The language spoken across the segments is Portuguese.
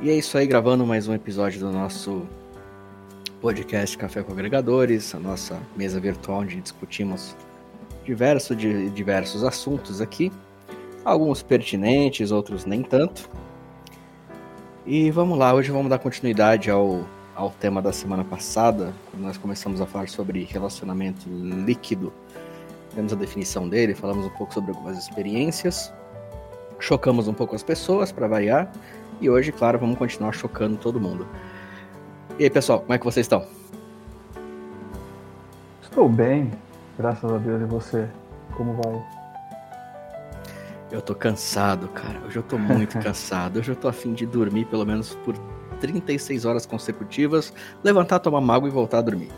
E é isso aí, gravando mais um episódio do nosso podcast Café com Agregadores, a nossa mesa virtual onde discutimos diversos, diversos assuntos aqui, alguns pertinentes, outros nem tanto. E vamos lá, hoje vamos dar continuidade ao, ao tema da semana passada, quando nós começamos a falar sobre relacionamento líquido. Temos a definição dele, falamos um pouco sobre algumas experiências, chocamos um pouco as pessoas para variar e hoje, claro, vamos continuar chocando todo mundo. E aí, pessoal, como é que vocês estão? Estou bem, graças a Deus. E você? Como vai? Eu tô cansado, cara. Hoje eu tô muito cansado. Hoje eu tô afim de dormir pelo menos por 36 horas consecutivas, levantar, tomar uma água e voltar a dormir.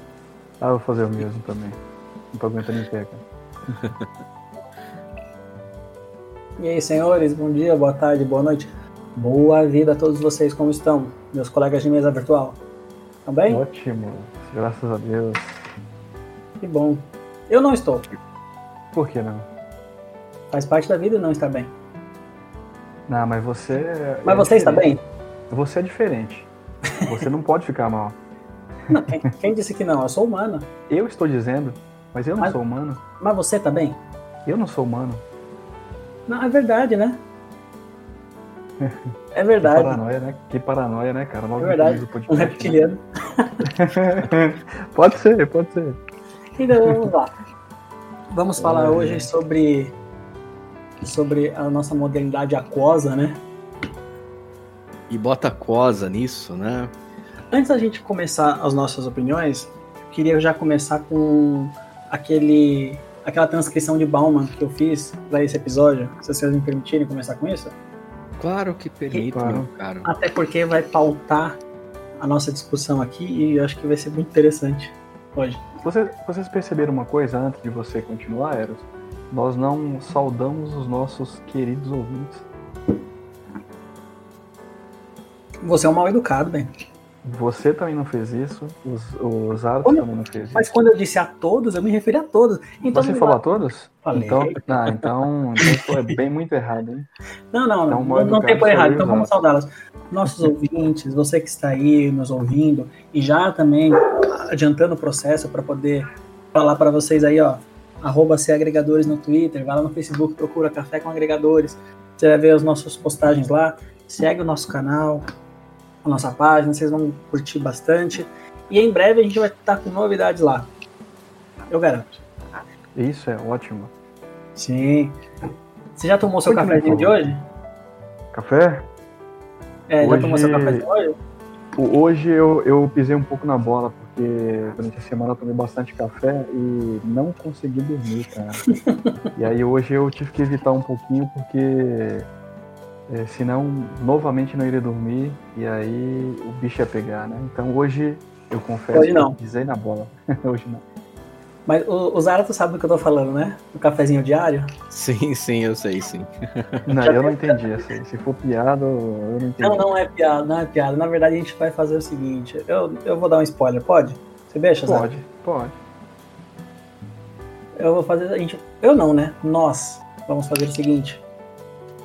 Ah, eu vou fazer o mesmo também. Não tô aguentando em pé, cara. e aí, senhores, bom dia, boa tarde, boa noite. Boa vida a todos vocês, como estão? Meus colegas de mesa virtual. Estão bem? Ótimo, graças a Deus. Que bom. Eu não estou. Por que não? Faz parte da vida não estar bem. Não, mas você. É mas você está bem? Você é diferente. Você não pode ficar mal. Não, quem, quem, disse que não? Eu sou humano. Eu estou dizendo, mas eu não mas, sou humano. Mas você está bem? Eu não sou humano. Não, é verdade, né? É verdade. Que paranoia, né? Que paranoia, né, cara? Logo é verdade. Um reptiliano. pode ser, pode ser. Então vamos lá. Vamos falar é. hoje sobre sobre a nossa modernidade aquosa, né? E bota aquosa nisso, né? Antes da gente começar as nossas opiniões, queria já começar com aquele aquela transcrição de Bauman que eu fiz para esse episódio. Se vocês me permitirem começar com isso. Claro que permite, claro. meu caro. Até porque vai pautar a nossa discussão aqui e eu acho que vai ser muito interessante hoje. Vocês, vocês perceberam uma coisa antes de você continuar, Eros? Nós não saudamos os nossos queridos ouvintes. Você é um mal educado, bem. Você também não fez isso, os, os Aros também não fez isso. Mas quando eu disse a todos, eu me referi a todos. Então, Você falou a todos? Falei. Então, ah, então, então é bem muito errado, hein? Não, não, então, não, não tem por errado, então vamos saudá-los. Nossos ouvintes, você que está aí nos ouvindo, e já também adiantando o processo para poder falar para vocês aí, ó, arroba agregadores no Twitter, vai lá no Facebook, procura Café com Agregadores, você vai ver as nossas postagens lá, segue o nosso canal, a nossa página, vocês vão curtir bastante. E em breve a gente vai estar com novidades lá. Eu garanto. Isso é ótimo. Sim. Você já tomou seu cafezinho de hoje? Café? É, hoje... já tomou seu café de hoje? Hoje eu, eu pisei um pouco na bola, porque durante a semana eu tomei bastante café e não consegui dormir, cara. e aí hoje eu tive que evitar um pouquinho, porque é, senão, novamente não iria dormir e aí o bicho ia pegar, né? Então hoje eu confesso hoje não. que pisei na bola. hoje não. Mas o, o Zara, tu sabe do que eu tô falando, né? O cafezinho diário? Sim, sim, eu sei, sim. Não, eu não entendi aí. Se for piada, eu não entendi. Não, não é piada, não é piada. Na verdade, a gente vai fazer o seguinte. Eu, eu vou dar um spoiler, pode? Você deixa, Zara? Pode, pode. Eu vou fazer. A gente, eu não, né? Nós vamos fazer o seguinte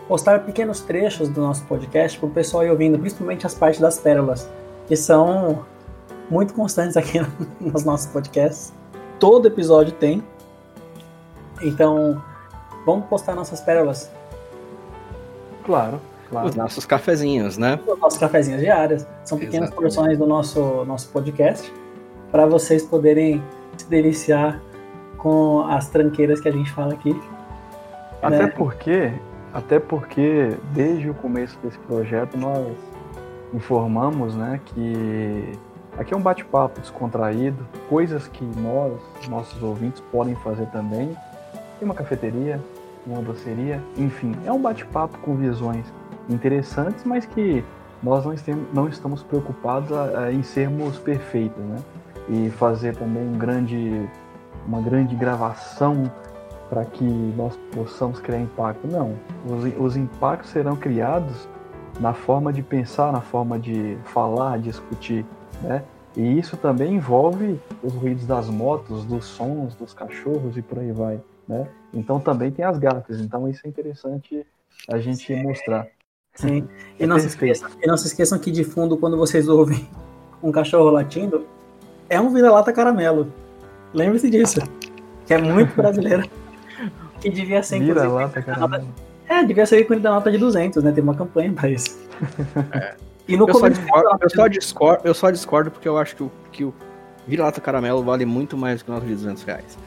postar pequenos trechos do nosso podcast para o pessoal ir ouvindo, principalmente as partes das pérolas, que são muito constantes aqui nos nossos podcasts. Todo episódio tem. Então, vamos postar nossas pérolas. Claro, claro. Os nossos cafezinhos, né? Os nossos cafezinhos diários. São pequenas Exatamente. porções do nosso, nosso podcast para vocês poderem se deliciar com as tranqueiras que a gente fala aqui. Até né? porque até porque desde o começo desse projeto nós informamos né, que aqui é um bate-papo descontraído, coisas que nós, nossos ouvintes, podem fazer também. Tem uma cafeteria, uma doceria, enfim, é um bate-papo com visões interessantes, mas que nós não, estamos preocupados em sermos perfeitos, né? E fazer também um grande, uma grande gravação para que nós possamos criar impacto. Não. Os, os impactos serão criados na forma de pensar, na forma de falar, discutir, né? E isso também envolve os ruídos das motos, dos sons, dos cachorros e por aí vai, né? Então também tem as gafes. Então isso é interessante a gente mostrar. Sim. E, é não se esqueçam, e não se esqueçam que de fundo, quando vocês ouvem um cachorro latindo, é um vira-lata caramelo. Lembre-se disso. Que é muito brasileiro. que devia ser Vira-lata caramelo. É, devia ser ícone da nota de 200, né? Tem uma campanha pra isso. É. E no eu, só discordo, eu, só discordo, eu só discordo porque eu acho que o, que o vira-lata caramelo vale muito mais que a nota de 200 reais.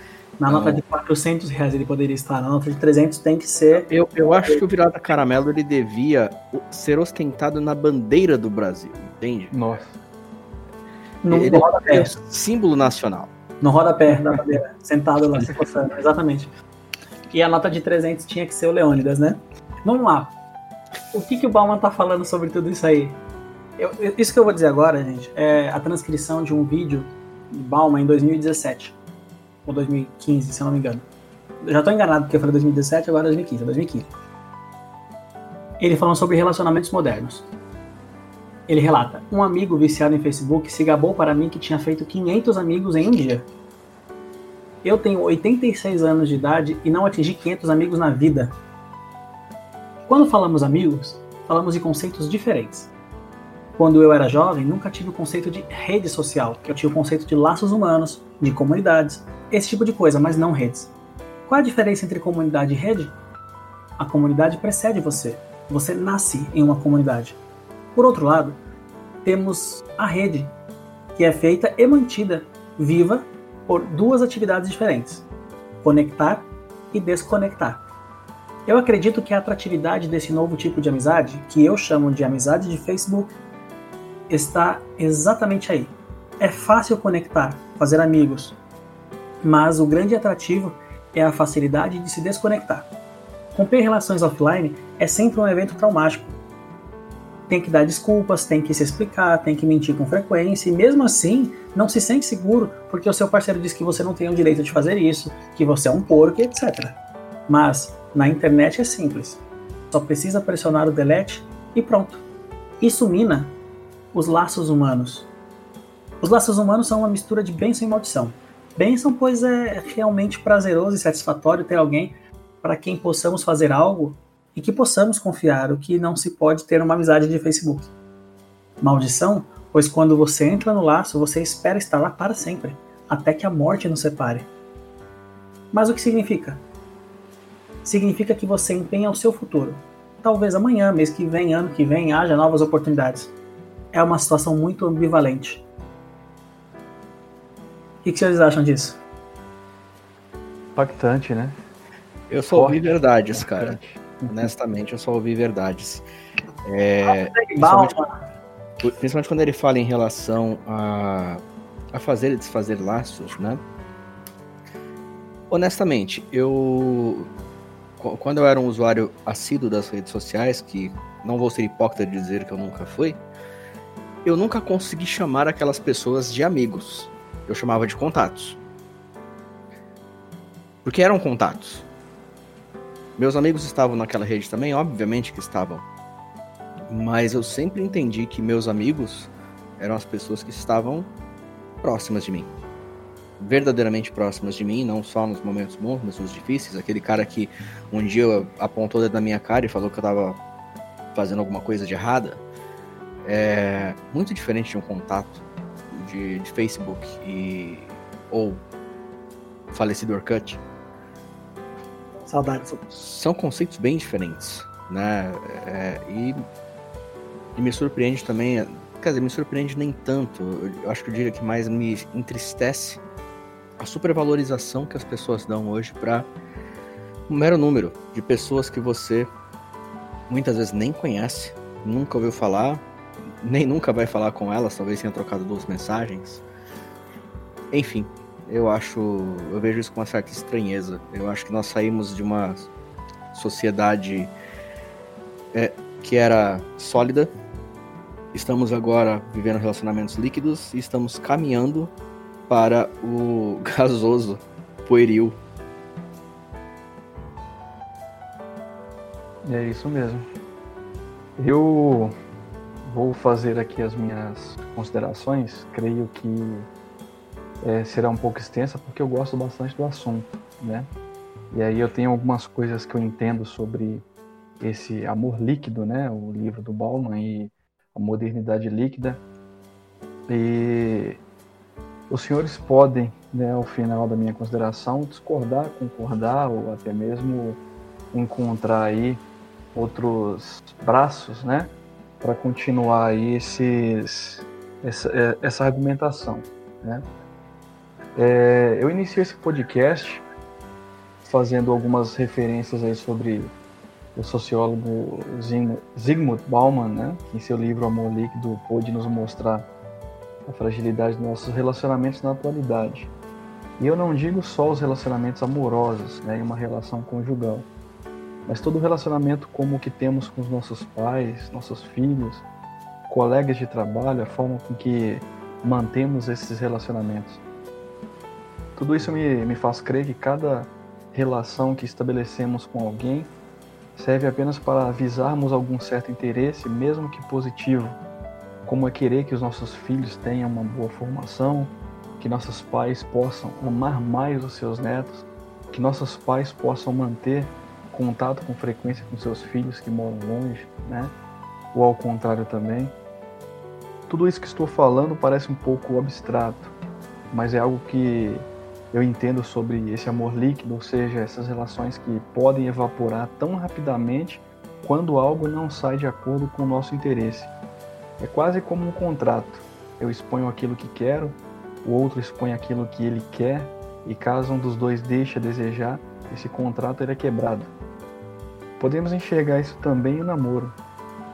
Na nota de 400 reais ele poderia estar, na nota de 300 tem que ser. Eu, eu acho que o virada caramelo ele devia ser ostentado na bandeira do Brasil, entende? Nossa. No, ele no rodapé. É símbolo nacional. No rodapé da bandeira, sentado lá, se exatamente. E a nota de 300 tinha que ser o Leônidas, né? Vamos lá. O que, que o Bauman tá falando sobre tudo isso aí? Eu, isso que eu vou dizer agora, gente, é a transcrição de um vídeo de Bauman em 2017 ou 2015, se eu não me engano. Eu já tô enganado porque eu falei 2017, agora é 2015, é 2015. Ele falando sobre relacionamentos modernos. Ele relata: Um amigo viciado em Facebook se gabou para mim que tinha feito 500 amigos em um dia. Eu tenho 86 anos de idade e não atingi 500 amigos na vida. Quando falamos amigos, falamos de conceitos diferentes. Quando eu era jovem, nunca tive o conceito de rede social, eu tinha o conceito de laços humanos, de comunidades, esse tipo de coisa, mas não redes. Qual a diferença entre comunidade e rede? A comunidade precede você. Você nasce em uma comunidade. Por outro lado, temos a rede, que é feita e mantida viva por duas atividades diferentes: conectar e desconectar. Eu acredito que a atratividade desse novo tipo de amizade, que eu chamo de amizade de Facebook, está exatamente aí. É fácil conectar, fazer amigos, mas o grande atrativo é a facilidade de se desconectar. Romper relações offline é sempre um evento traumático. Tem que dar desculpas, tem que se explicar, tem que mentir com frequência e mesmo assim não se sente seguro porque o seu parceiro diz que você não tem o direito de fazer isso, que você é um porco, etc. Mas na internet é simples. Só precisa pressionar o delete e pronto. Isso mina os laços humanos. Os laços humanos são uma mistura de bênção e maldição. Bênção, pois é realmente prazeroso e satisfatório ter alguém para quem possamos fazer algo e que possamos confiar, o que não se pode ter uma amizade de Facebook. Maldição, pois quando você entra no laço, você espera estar lá para sempre, até que a morte nos separe. Mas o que significa? Significa que você empenha o seu futuro. Talvez amanhã, mês que vem, ano que vem, haja novas oportunidades é uma situação muito ambivalente. O que, que vocês acham disso? Impactante, né? Eu só ouvi verdades, cara. Honestamente, eu só ouvi verdades. É, principalmente, principalmente, quando ele fala em relação a, a fazer e desfazer laços, né? Honestamente, eu. Quando eu era um usuário assíduo das redes sociais, que não vou ser hipócrita de dizer que eu nunca fui, eu nunca consegui chamar aquelas pessoas de amigos. Eu chamava de contatos. Porque eram contatos. Meus amigos estavam naquela rede também, obviamente que estavam. Mas eu sempre entendi que meus amigos eram as pessoas que estavam próximas de mim. Verdadeiramente próximas de mim, não só nos momentos bons, mas nos difíceis. Aquele cara que um dia apontou na minha cara e falou que eu tava fazendo alguma coisa de errada é muito diferente de um contato de, de Facebook e ou falecido Orkut. Saudades. São conceitos bem diferentes, né? É, e, e, me surpreende também, quer dizer, me surpreende nem tanto. Eu acho que eu diria que mais me entristece a supervalorização que as pessoas dão hoje para um mero número de pessoas que você muitas vezes nem conhece, nunca ouviu falar, nem nunca vai falar com elas, talvez tenha trocado duas mensagens. Enfim, eu acho, eu vejo isso com uma certa estranheza. Eu acho que nós saímos de uma sociedade é, que era sólida, estamos agora vivendo relacionamentos líquidos e estamos caminhando para o gasoso, pueril. É isso mesmo. Eu vou fazer aqui as minhas considerações. Creio que é, será um pouco extensa porque eu gosto bastante do assunto, né? E aí eu tenho algumas coisas que eu entendo sobre esse Amor Líquido, né, o livro do Bauman e a modernidade líquida. E os senhores podem, né, ao final da minha consideração, discordar, concordar ou até mesmo encontrar aí outros braços, né, para continuar aí esses, essa, é, essa argumentação, né. É, eu iniciei esse podcast fazendo algumas referências aí sobre o sociólogo Zygmunt Bauman, né, que em seu livro Amor Líquido pôde nos mostrar a fragilidade dos nossos relacionamentos na atualidade. E eu não digo só os relacionamentos amorosos, né, em uma relação conjugal, mas todo relacionamento como o que temos com os nossos pais, nossos filhos, colegas de trabalho, a forma com que mantemos esses relacionamentos. Tudo isso me, me faz crer que cada relação que estabelecemos com alguém serve apenas para avisarmos algum certo interesse, mesmo que positivo, como é querer que os nossos filhos tenham uma boa formação, que nossos pais possam amar mais os seus netos, que nossos pais possam manter contato com frequência com seus filhos que moram longe, né? Ou ao contrário também. Tudo isso que estou falando parece um pouco abstrato, mas é algo que eu entendo sobre esse amor líquido, ou seja, essas relações que podem evaporar tão rapidamente quando algo não sai de acordo com o nosso interesse. É quase como um contrato. Eu exponho aquilo que quero, o outro expõe aquilo que ele quer, e caso um dos dois deixe a desejar, esse contrato é quebrado. Podemos enxergar isso também no namoro,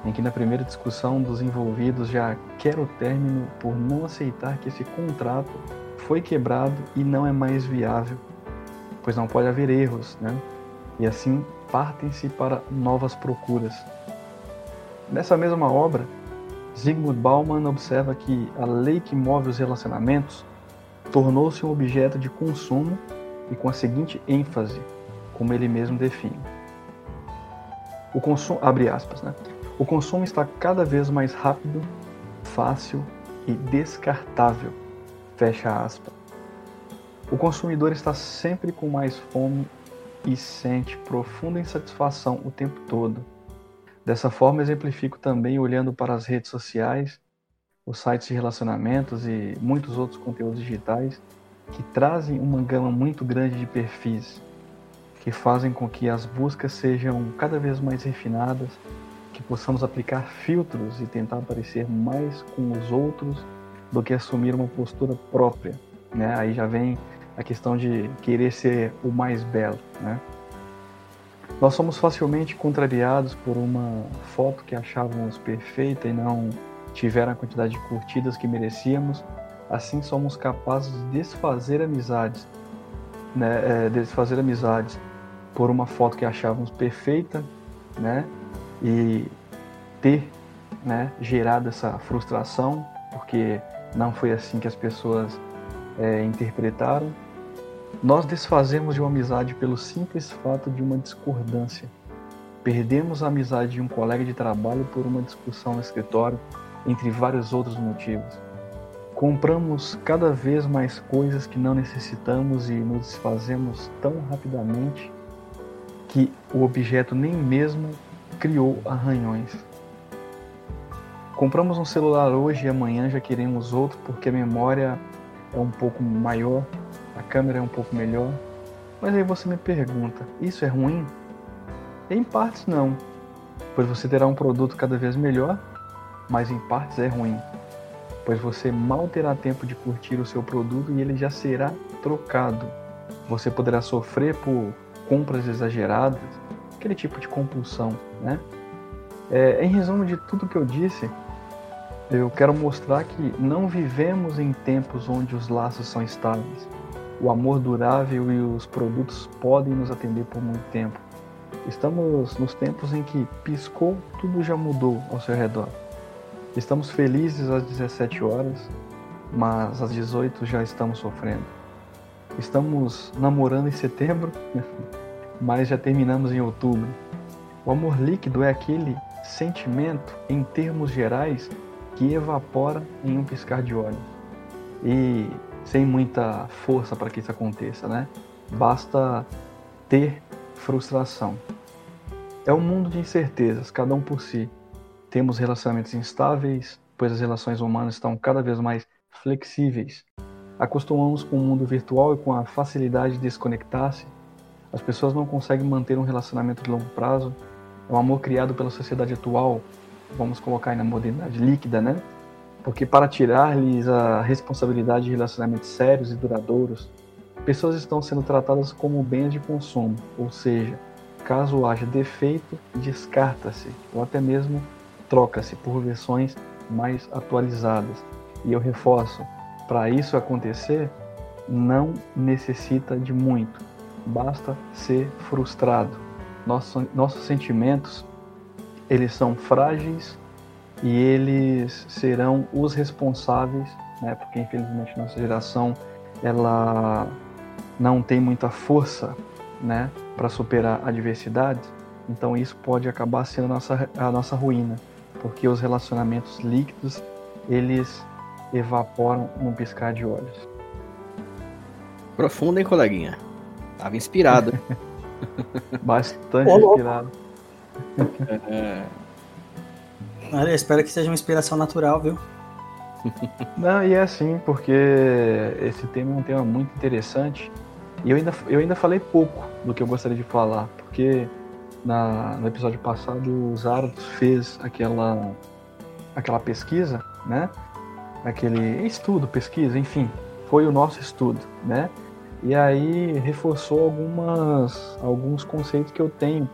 em que na primeira discussão dos envolvidos já quer o término por não aceitar que esse contrato foi quebrado e não é mais viável, pois não pode haver erros, né? E assim partem-se para novas procuras. Nessa mesma obra, Zygmunt Bauman observa que a lei que move os relacionamentos tornou-se um objeto de consumo e com a seguinte ênfase, como ele mesmo define. O consumo, abre aspas, né? O consumo está cada vez mais rápido, fácil e descartável Fecha aspas. O consumidor está sempre com mais fome e sente profunda insatisfação o tempo todo. Dessa forma, exemplifico também olhando para as redes sociais, os sites de relacionamentos e muitos outros conteúdos digitais que trazem uma gama muito grande de perfis, que fazem com que as buscas sejam cada vez mais refinadas, que possamos aplicar filtros e tentar parecer mais com os outros do que assumir uma postura própria, né? Aí já vem a questão de querer ser o mais belo, né? Nós somos facilmente contrariados por uma foto que achávamos perfeita e não tiveram a quantidade de curtidas que merecíamos. Assim somos capazes de desfazer amizades, né? É, desfazer amizades por uma foto que achávamos perfeita, né? E ter, né? Gerado essa frustração porque não foi assim que as pessoas é, interpretaram. Nós desfazemos de uma amizade pelo simples fato de uma discordância. Perdemos a amizade de um colega de trabalho por uma discussão no escritório, entre vários outros motivos. Compramos cada vez mais coisas que não necessitamos e nos desfazemos tão rapidamente que o objeto nem mesmo criou arranhões. Compramos um celular hoje e amanhã já queremos outro porque a memória é um pouco maior, a câmera é um pouco melhor. Mas aí você me pergunta, isso é ruim? Em partes não, pois você terá um produto cada vez melhor, mas em partes é ruim, pois você mal terá tempo de curtir o seu produto e ele já será trocado. Você poderá sofrer por compras exageradas, aquele tipo de compulsão, né? É, em resumo de tudo que eu disse, eu quero mostrar que não vivemos em tempos onde os laços são estáveis. O amor durável e os produtos podem nos atender por muito tempo. Estamos nos tempos em que piscou, tudo já mudou ao seu redor. Estamos felizes às 17 horas, mas às 18 já estamos sofrendo. Estamos namorando em setembro, mas já terminamos em outubro. O amor líquido é aquele sentimento, em termos gerais, que evapora em um piscar de olhos. E sem muita força para que isso aconteça, né? Basta ter frustração. É um mundo de incertezas, cada um por si. Temos relacionamentos instáveis, pois as relações humanas estão cada vez mais flexíveis. Acostumamos com o mundo virtual e com a facilidade de desconectar-se. As pessoas não conseguem manter um relacionamento de longo prazo. É um amor criado pela sociedade atual, vamos colocar aí na modernidade líquida, né? Porque para tirar-lhes a responsabilidade de relacionamentos sérios e duradouros, pessoas estão sendo tratadas como bens de consumo, ou seja, caso haja defeito, descarta-se ou até mesmo troca-se por versões mais atualizadas. E eu reforço, para isso acontecer, não necessita de muito, basta ser frustrado. Nossos, nossos sentimentos, eles são frágeis e eles serão os responsáveis, né? Porque infelizmente nossa geração ela não tem muita força, né, para superar adversidades. Então isso pode acabar sendo a nossa, a nossa ruína, porque os relacionamentos líquidos eles evaporam num piscar de olhos. Profundo, hein, coleguinha? Tava inspirado. Bastante inspirado. É... Olha, espero que seja uma inspiração natural, viu? Não, e é assim, porque esse tema é um tema muito interessante. E eu ainda, eu ainda falei pouco do que eu gostaria de falar, porque na, no episódio passado o Zardos fez aquela, aquela pesquisa, né? Aquele estudo, pesquisa, enfim, foi o nosso estudo, né? E aí reforçou algumas, alguns conceitos que eu tenho,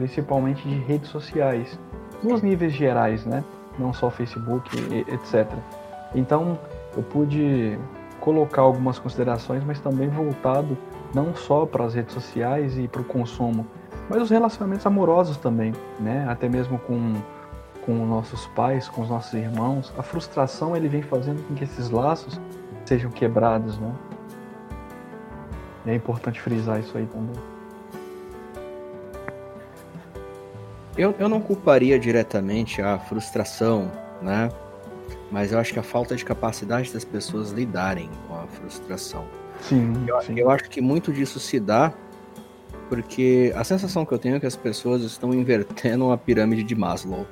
principalmente de redes sociais nos níveis gerais, né? Não só Facebook, etc. Então, eu pude colocar algumas considerações, mas também voltado não só para as redes sociais e para o consumo, mas os relacionamentos amorosos também, né? Até mesmo com com nossos pais, com os nossos irmãos, a frustração ele vem fazendo com que esses laços sejam quebrados, né? E é importante frisar isso aí também. Eu, eu não culparia diretamente a frustração, né? Mas eu acho que a falta de capacidade das pessoas lidarem com a frustração. Sim eu, sim. eu acho que muito disso se dá porque a sensação que eu tenho é que as pessoas estão invertendo a pirâmide de Maslow.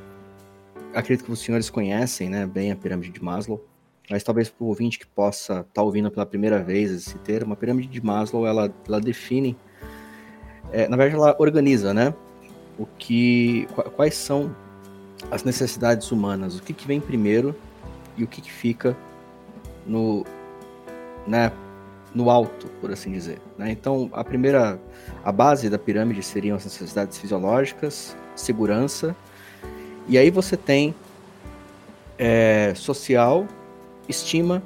Acredito que os senhores conhecem né, bem a pirâmide de Maslow, mas talvez para o ouvinte que possa estar tá ouvindo pela primeira vez esse termo, a pirâmide de Maslow ela, ela define, é, na verdade ela organiza, né? O que, quais são as necessidades humanas, o que, que vem primeiro e o que, que fica no, né, no alto, por assim dizer. Né? Então, a primeira, a base da pirâmide seriam as necessidades fisiológicas, segurança, e aí você tem é, social, estima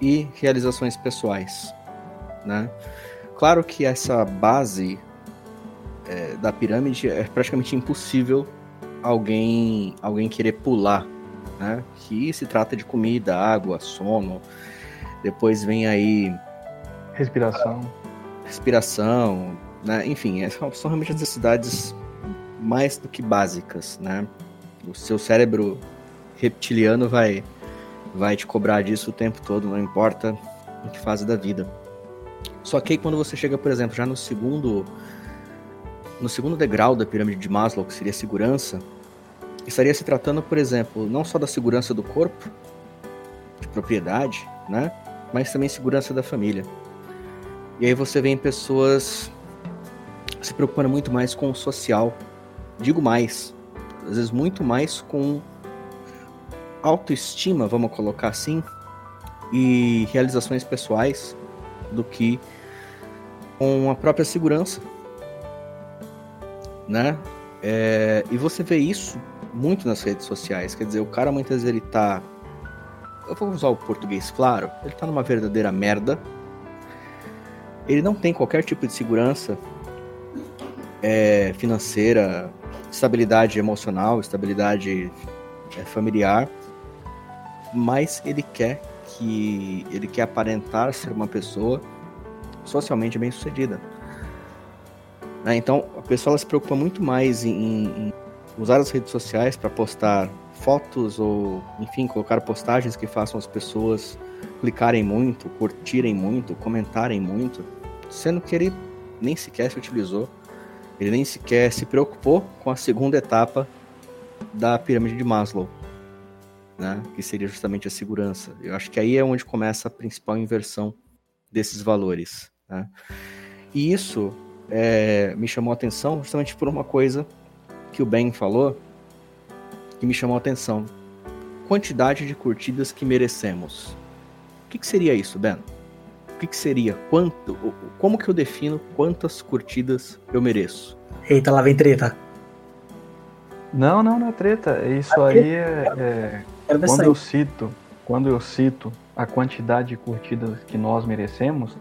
e realizações pessoais. Né? Claro que essa base é, da pirâmide é praticamente impossível alguém alguém querer pular, né? Que se trata de comida, água, sono. Depois vem aí respiração, respiração, né? Enfim, é, são, são realmente necessidades mais do que básicas, né? O seu cérebro reptiliano vai vai te cobrar disso o tempo todo, não importa em que fase da vida. Só que aí quando você chega, por exemplo, já no segundo no segundo degrau da pirâmide de Maslow, que seria a segurança, estaria se tratando, por exemplo, não só da segurança do corpo, de propriedade, né? Mas também segurança da família. E aí você vê pessoas se preocupando muito mais com o social. Digo mais, às vezes muito mais com autoestima, vamos colocar assim, e realizações pessoais do que com a própria segurança né? É, e você vê isso muito nas redes sociais. Quer dizer, o cara muitas vezes ele tá. Eu vou usar o português claro. Ele tá numa verdadeira merda. Ele não tem qualquer tipo de segurança é, financeira, estabilidade emocional, estabilidade é, familiar. Mas ele quer que. Ele quer aparentar ser uma pessoa socialmente bem sucedida. Né? Então, a pessoa se preocupa muito mais em, em usar as redes sociais para postar fotos ou, enfim, colocar postagens que façam as pessoas clicarem muito, curtirem muito, comentarem muito, sendo que ele nem sequer se utilizou Ele nem sequer se preocupou com a segunda etapa da pirâmide de Maslow, né? que seria justamente a segurança. Eu acho que aí é onde começa a principal inversão desses valores. Né? E isso é, me chamou a atenção justamente por uma coisa que o Ben falou que me chamou a atenção. Quantidade de curtidas que merecemos. O que, que seria isso, Ben? O que, que seria? Quanto? Como que eu defino quantas curtidas eu mereço? Eita, lá vem treta. Não, não, não é treta. Isso aí é, é quando eu cito, quando eu cito a quantidade de curtidas que nós merecemos,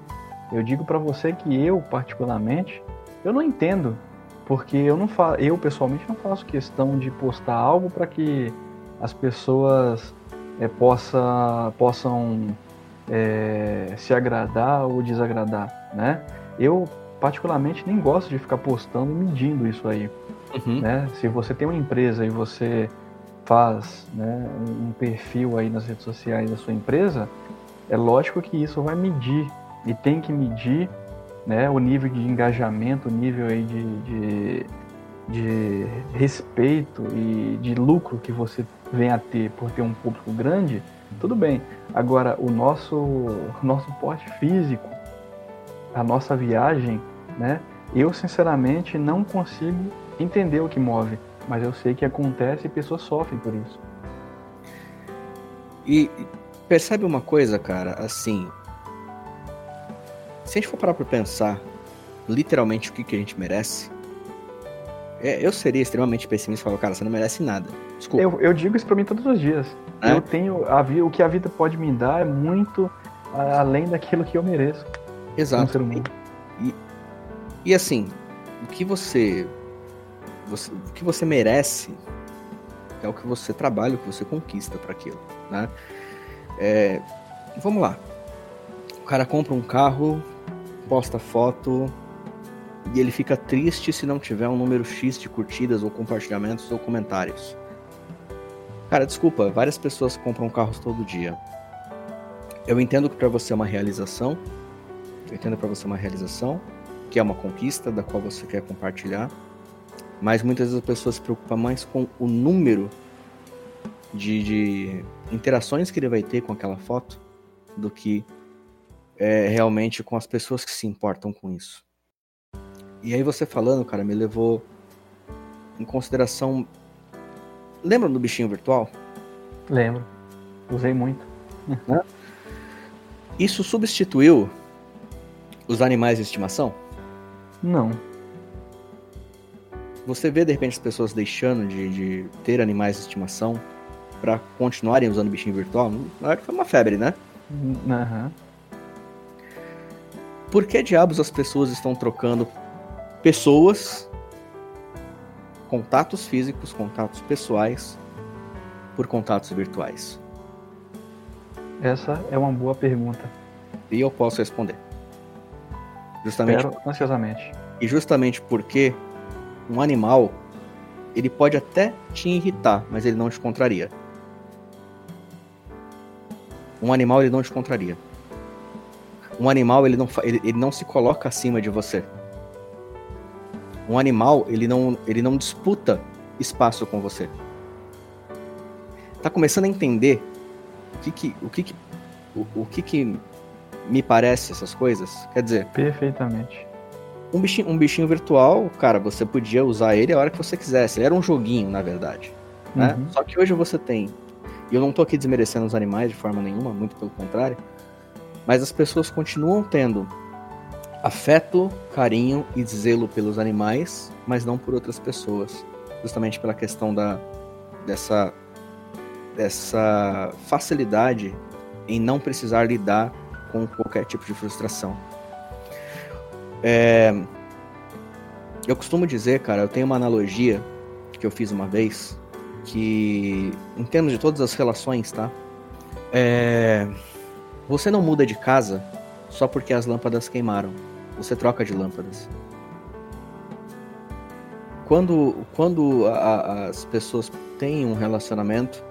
eu digo para você que eu particularmente, eu não entendo, porque eu não fa eu pessoalmente não faço questão de postar algo para que as pessoas é, possa, possam é, se agradar ou desagradar, né? Eu particularmente nem gosto de ficar postando e medindo isso aí, uhum. né? Se você tem uma empresa e você faz né, um perfil aí nas redes sociais da sua empresa, é lógico que isso vai medir e tem que medir né, o nível de engajamento, o nível aí de, de, de respeito e de lucro que você vem a ter por ter um público grande, tudo bem. Agora, o nosso, nosso porte físico, a nossa viagem, né? Eu, sinceramente, não consigo entender o que move, mas eu sei que acontece e pessoas sofrem por isso. E percebe uma coisa, cara, assim. Se a gente for parar pra pensar literalmente o que, que a gente merece, é, eu seria extremamente pessimista e falar, cara, você não merece nada. Desculpa. Eu, eu digo isso pra mim todos os dias. É? Eu tenho. A, o que a vida pode me dar é muito além daquilo que eu mereço. Exato. E, e assim, o que você, você. O que você merece é o que você trabalha, o que você conquista para aquilo. Né? É, vamos lá. O cara compra um carro, posta foto, e ele fica triste se não tiver um número X de curtidas ou compartilhamentos ou comentários. Cara, desculpa, várias pessoas compram carros todo dia. Eu entendo que para você é uma realização, eu entendo para você é uma realização, que é uma conquista da qual você quer compartilhar, mas muitas vezes a pessoa se preocupa mais com o número de, de interações que ele vai ter com aquela foto do que é, realmente com as pessoas que se importam com isso. E aí você falando, cara, me levou em consideração. Lembra do bichinho virtual? Lembro. Usei muito. Né? Isso substituiu os animais de estimação? Não. Você vê de repente as pessoas deixando de, de ter animais de estimação para continuarem usando bichinho virtual? Na hora foi uma febre, né? Uhum. Por que diabos as pessoas estão trocando pessoas, contatos físicos, contatos pessoais, por contatos virtuais? Essa é uma boa pergunta. E eu posso responder. Justamente. Espero ansiosamente. E justamente porque um animal ele pode até te irritar, mas ele não te contraria. Um animal ele não te contraria. Um animal ele não, ele, ele não se coloca acima de você. Um animal, ele não, ele não disputa espaço com você. Tá começando a entender o que que, o que, que, o, o que, que me parece essas coisas? Quer dizer... Perfeitamente. Um bichinho, um bichinho virtual, cara, você podia usar ele a hora que você quisesse. Ele era um joguinho, na verdade. Né? Uhum. Só que hoje você tem... E eu não tô aqui desmerecendo os animais de forma nenhuma, muito pelo contrário. Mas as pessoas continuam tendo afeto, carinho e zelo pelos animais, mas não por outras pessoas, justamente pela questão da dessa dessa facilidade em não precisar lidar com qualquer tipo de frustração. É, eu costumo dizer, cara, eu tenho uma analogia que eu fiz uma vez, que em termos de todas as relações, tá? É, você não muda de casa só porque as lâmpadas queimaram você troca de lâmpadas. Quando, quando a, as pessoas têm um relacionamento,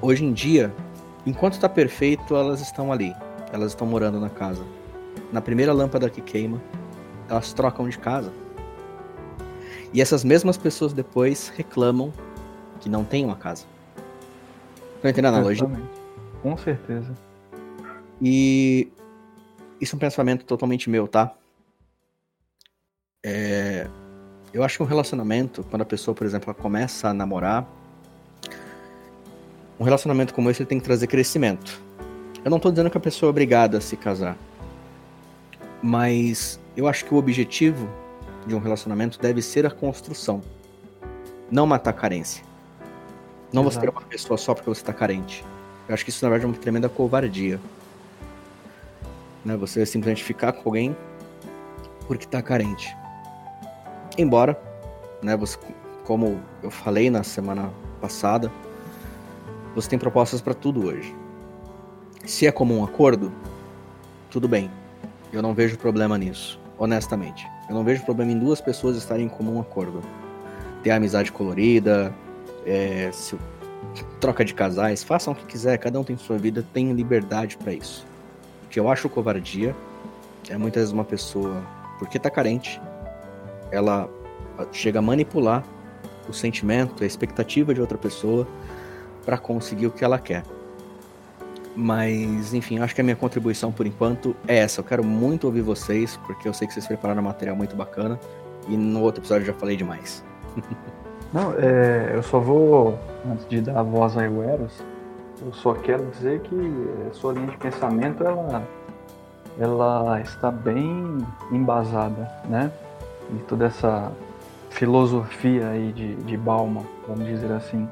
hoje em dia, enquanto está perfeito, elas estão ali. Elas estão morando na casa. Na primeira lâmpada que queima, elas trocam de casa. E essas mesmas pessoas depois reclamam que não tem uma casa. Estão tá entendendo a analogia? Com certeza. E isso é um pensamento totalmente meu, tá? É... Eu acho que um relacionamento, quando a pessoa, por exemplo, começa a namorar, um relacionamento como esse tem que trazer crescimento. Eu não estou dizendo que a pessoa é obrigada a se casar, mas eu acho que o objetivo de um relacionamento deve ser a construção, não matar a carência. Não Exato. você ter uma pessoa só porque você está carente. Eu acho que isso na verdade é uma tremenda covardia. Né? Você simplesmente ficar com alguém porque está carente. Embora, né, você, como eu falei na semana passada, você tem propostas para tudo hoje. Se é como um acordo, tudo bem. Eu não vejo problema nisso, honestamente. Eu não vejo problema em duas pessoas estarem em comum acordo. Ter amizade colorida, é, se, troca de casais, façam o que quiser, cada um tem sua vida, tem liberdade para isso. Que eu acho covardia é muitas vezes uma pessoa, porque tá carente, ela chega a manipular o sentimento, a expectativa de outra pessoa para conseguir o que ela quer. Mas, enfim, acho que a minha contribuição por enquanto é essa. Eu quero muito ouvir vocês, porque eu sei que vocês prepararam um material muito bacana. E no outro episódio eu já falei demais. Não, é, eu só vou, antes de dar a voz a Eros, eu só quero dizer que sua linha de pensamento ela, ela está bem embasada, né? E toda essa filosofia aí de, de Bauman, vamos dizer assim.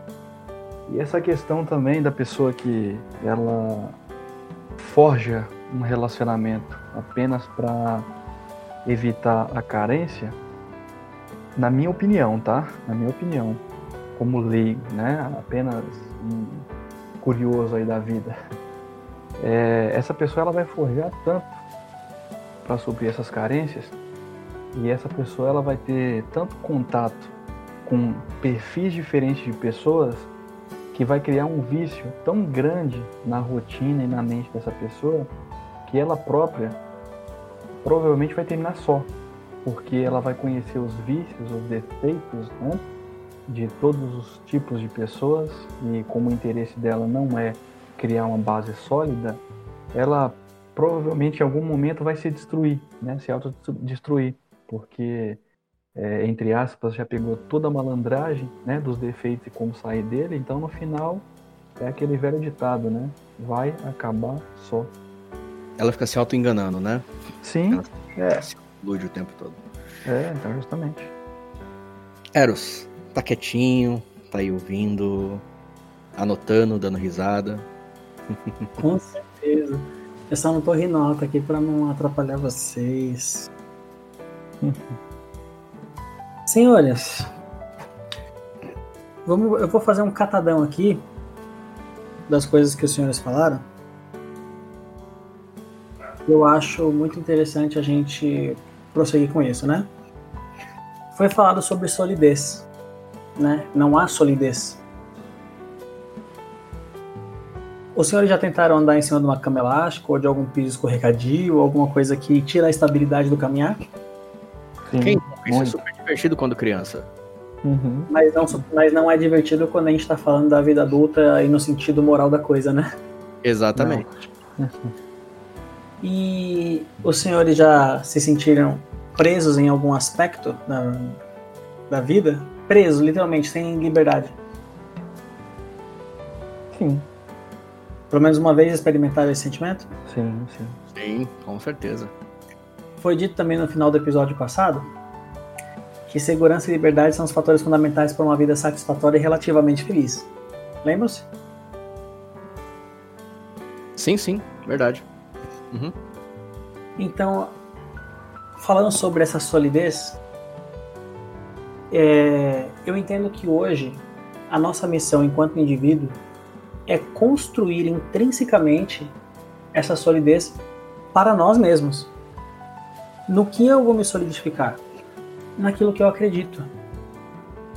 E essa questão também da pessoa que ela forja um relacionamento apenas para evitar a carência, na minha opinião, tá? Na minha opinião, como leigo, né? Apenas um curioso aí da vida. É, essa pessoa ela vai forjar tanto para suprir essas carências e essa pessoa ela vai ter tanto contato com perfis diferentes de pessoas que vai criar um vício tão grande na rotina e na mente dessa pessoa que ela própria provavelmente vai terminar só, porque ela vai conhecer os vícios, os defeitos né, de todos os tipos de pessoas e como o interesse dela não é criar uma base sólida, ela provavelmente em algum momento vai se destruir, né, se autodestruir, porque é, entre aspas, já pegou toda a malandragem né, dos defeitos e como sair dele, então no final é aquele velho ditado, né? Vai acabar só. Ela fica se auto-enganando, né? Sim. Ela é. se ilude o tempo todo. É, então justamente. Eros, tá quietinho, tá aí ouvindo, anotando, dando risada. Com certeza. Eu só não tô rindo alto aqui pra não atrapalhar vocês. Senhores, vamos, eu vou fazer um catadão aqui das coisas que os senhores falaram. Eu acho muito interessante a gente prosseguir com isso, né? Foi falado sobre solidez, né? Não há solidez. Os senhores já tentaram andar em cima de uma cama elástica ou de algum piso escorregadio ou alguma coisa que tira a estabilidade do caminhar? Sim, Quem? Isso é super divertido quando criança. Uhum. Mas, não, mas não é divertido quando a gente tá falando da vida adulta e no sentido moral da coisa, né? Exatamente. E os senhores já se sentiram presos em algum aspecto da, da vida? Presos, literalmente, sem liberdade? Sim. Pelo menos uma vez experimentaram esse sentimento? Sim, sim. Sim, com certeza. Foi dito também no final do episódio passado que segurança e liberdade são os fatores fundamentais para uma vida satisfatória e relativamente feliz. Lembram-se? Sim, sim, verdade. Uhum. Então, falando sobre essa solidez, é, eu entendo que hoje a nossa missão enquanto indivíduo é construir intrinsecamente essa solidez para nós mesmos. No que eu vou me solidificar? naquilo que eu acredito.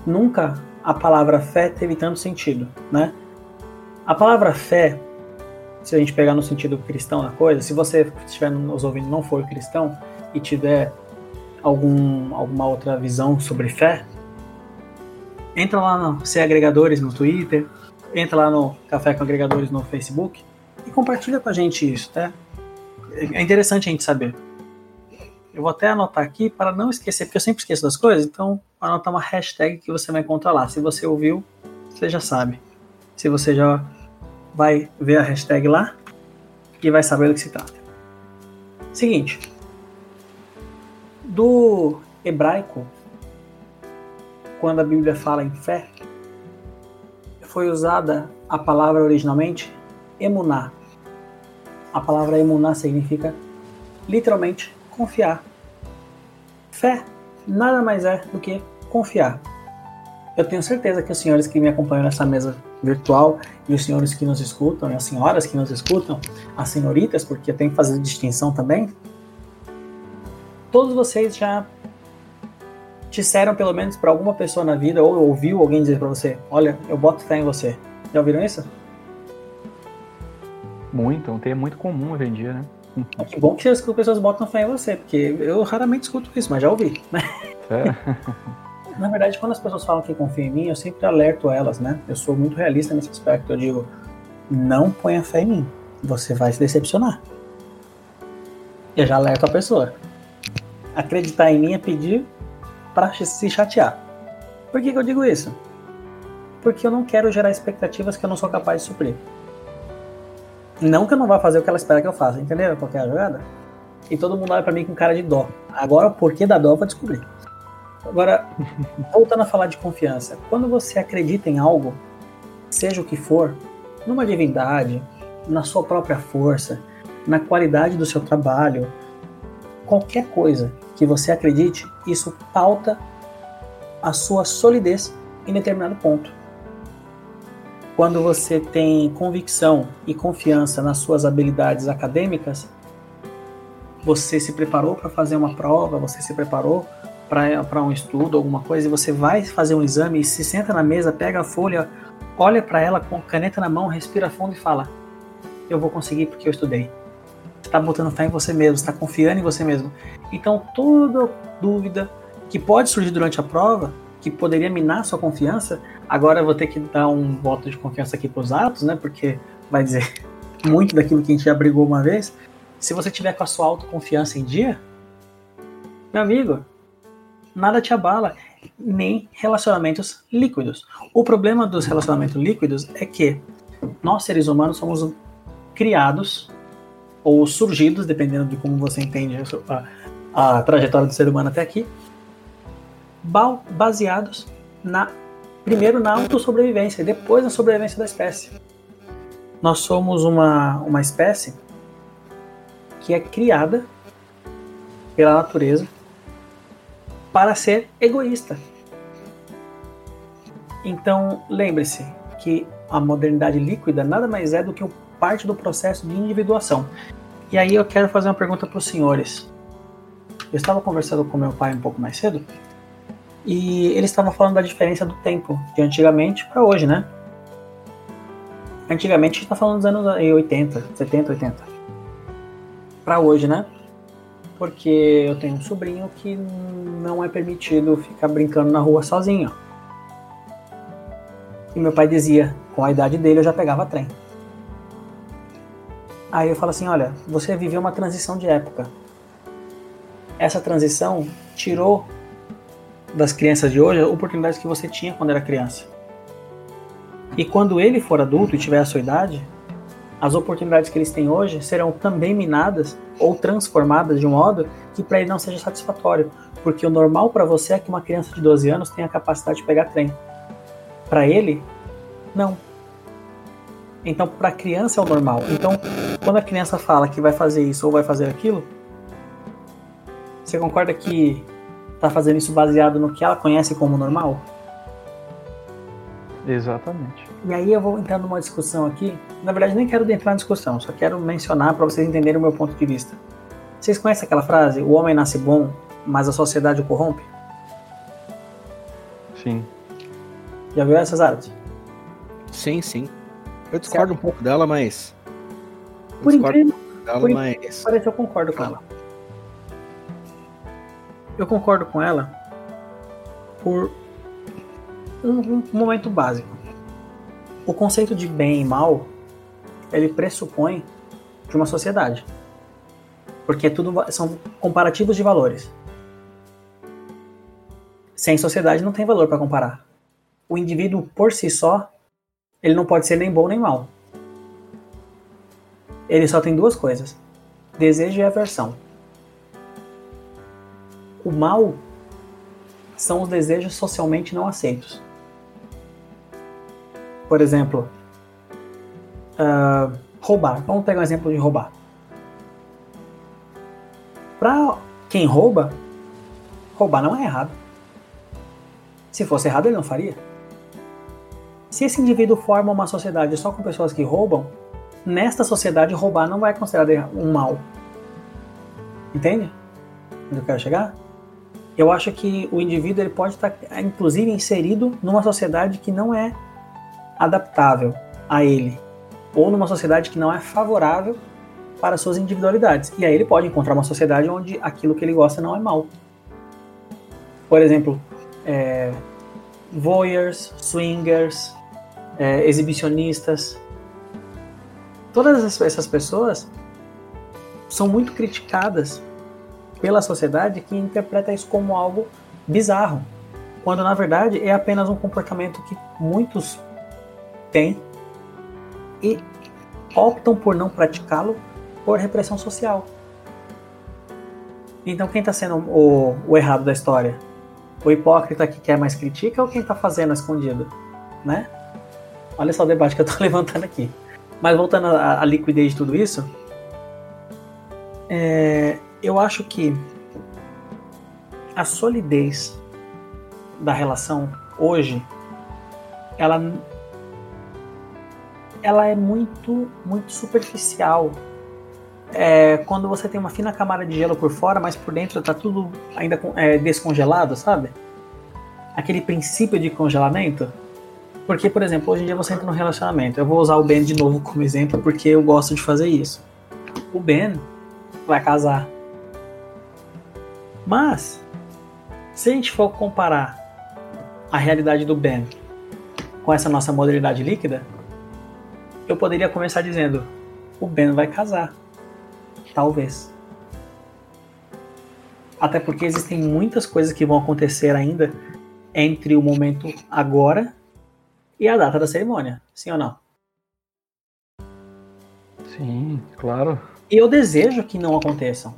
Nunca a palavra fé teve tanto sentido, né? A palavra fé, se a gente pegar no sentido cristão da coisa, se você estiver nos ouvindo não for cristão e tiver algum, alguma outra visão sobre fé, entra lá no C Agregadores no Twitter, entra lá no Café com Agregadores no Facebook e compartilha com a gente isso, tá? É interessante a gente saber. Eu vou até anotar aqui para não esquecer, porque eu sempre esqueço das coisas, então anotar uma hashtag que você vai encontrar lá. Se você ouviu, você já sabe. Se você já vai ver a hashtag lá e vai saber do que se trata. Seguinte, do hebraico, quando a Bíblia fala em fé, foi usada a palavra originalmente emuná. A palavra emuná significa literalmente confiar. Fé nada mais é do que confiar. Eu tenho certeza que os senhores que me acompanham nessa mesa virtual e os senhores que nos escutam, e as senhoras que nos escutam, as senhoritas, porque eu tenho que fazer distinção também, todos vocês já disseram pelo menos para alguma pessoa na vida ou ouviu alguém dizer para você, olha, eu boto fé em você. Já ouviram isso? Muito, é muito comum hoje em dia, né? É que bom que as pessoas botam fé em você, porque eu raramente escuto isso, mas já ouvi. Né? É. Na verdade, quando as pessoas falam que confiam em mim, eu sempre alerto elas, né? Eu sou muito realista nesse aspecto. Eu digo, não ponha fé em mim, você vai se decepcionar. Eu já alerto a pessoa. Acreditar em mim é pedir para se chatear. Por que, que eu digo isso? Porque eu não quero gerar expectativas que eu não sou capaz de suprir. Não que eu não vá fazer o que ela espera que eu faça, entendeu? Qual é a jogada? E todo mundo olha pra mim com cara de dó. Agora, o porquê da dó eu vou descobrir. Agora, voltando a falar de confiança. Quando você acredita em algo, seja o que for, numa divindade, na sua própria força, na qualidade do seu trabalho, qualquer coisa que você acredite, isso pauta a sua solidez em determinado ponto quando você tem convicção e confiança nas suas habilidades acadêmicas, você se preparou para fazer uma prova, você se preparou para um estudo, alguma coisa, e você vai fazer um exame e se senta na mesa, pega a folha, olha para ela com caneta na mão, respira fundo e fala: Eu vou conseguir porque eu estudei. Está botando fé em você mesmo, está confiando em você mesmo. Então, toda dúvida que pode surgir durante a prova, que poderia minar sua confiança, agora eu vou ter que dar um voto de confiança aqui para os atos, né? Porque vai dizer muito daquilo que a gente já brigou uma vez. Se você tiver com a sua autoconfiança em dia, meu amigo, nada te abala, nem relacionamentos líquidos. O problema dos relacionamentos líquidos é que nós seres humanos somos criados ou surgidos, dependendo de como você entende a, a trajetória do ser humano até aqui, baseados na primeiro na autossobrevivência e depois na sobrevivência da espécie. Nós somos uma, uma espécie que é criada pela natureza para ser egoísta. Então, lembre-se que a modernidade líquida nada mais é do que parte do processo de individuação. E aí eu quero fazer uma pergunta para os senhores. Eu estava conversando com meu pai um pouco mais cedo e ele estava falando da diferença do tempo de antigamente para hoje, né? Antigamente a gente está falando dos anos 80, 70, 80. Para hoje, né? Porque eu tenho um sobrinho que não é permitido ficar brincando na rua sozinho. E meu pai dizia, com a idade dele eu já pegava trem. Aí eu falo assim, olha, você viveu uma transição de época. Essa transição tirou das crianças de hoje oportunidades que você tinha quando era criança. E quando ele for adulto e tiver a sua idade, as oportunidades que eles têm hoje serão também minadas ou transformadas de um modo que para ele não seja satisfatório, porque o normal para você é que uma criança de 12 anos tenha a capacidade de pegar trem. Para ele, não. Então, para a criança é o normal. Então, quando a criança fala que vai fazer isso ou vai fazer aquilo, você concorda que tá fazendo isso baseado no que ela conhece como normal? Exatamente. E aí eu vou entrar numa discussão aqui. Na verdade, nem quero entrar na discussão, só quero mencionar para vocês entenderem o meu ponto de vista. Vocês conhecem aquela frase: o homem nasce bom, mas a sociedade o corrompe? Sim. Já viu essas artes? Sim, sim. Eu discordo certo. um pouco dela, mas. Eu por incrível, dela, por mas... parece que eu concordo com ela. eu concordo com ela por um, um momento básico. O conceito de bem e mal, ele pressupõe de uma sociedade. Porque tudo são comparativos de valores. Sem sociedade não tem valor para comparar. O indivíduo por si só, ele não pode ser nem bom nem mal. Ele só tem duas coisas: desejo e aversão. O mal são os desejos socialmente não aceitos. Por exemplo, uh, roubar. Vamos pegar um exemplo de roubar. Para quem rouba, roubar não é errado. Se fosse errado, ele não faria. Se esse indivíduo forma uma sociedade só com pessoas que roubam, nesta sociedade roubar não vai considerar um mal. Entende? Onde eu quero chegar? Eu acho que o indivíduo ele pode estar, inclusive, inserido numa sociedade que não é adaptável a ele, ou numa sociedade que não é favorável para suas individualidades. E aí ele pode encontrar uma sociedade onde aquilo que ele gosta não é mal. Por exemplo, é, voyeurs, swingers, é, exibicionistas. Todas essas pessoas são muito criticadas pela sociedade que interpreta isso como algo bizarro, quando na verdade é apenas um comportamento que muitos têm e optam por não praticá-lo por repressão social. Então quem está sendo o, o, errado da história? O hipócrita que quer mais critica ou quem está fazendo escondido? Né? Olha só o debate que eu estou levantando aqui. Mas voltando à, liquidez de tudo isso, é, eu acho que a solidez da relação hoje, ela, ela é muito, muito superficial. É, quando você tem uma fina camada de gelo por fora, mas por dentro está tudo ainda é, descongelado, sabe? Aquele princípio de congelamento. Porque, por exemplo, hoje em dia você entra num relacionamento. Eu vou usar o Ben de novo como exemplo porque eu gosto de fazer isso. O Ben vai casar mas, se a gente for comparar a realidade do Ben com essa nossa modalidade líquida, eu poderia começar dizendo: o Ben vai casar. Talvez. Até porque existem muitas coisas que vão acontecer ainda entre o momento agora e a data da cerimônia. Sim ou não? Sim, claro. E eu desejo que não aconteçam.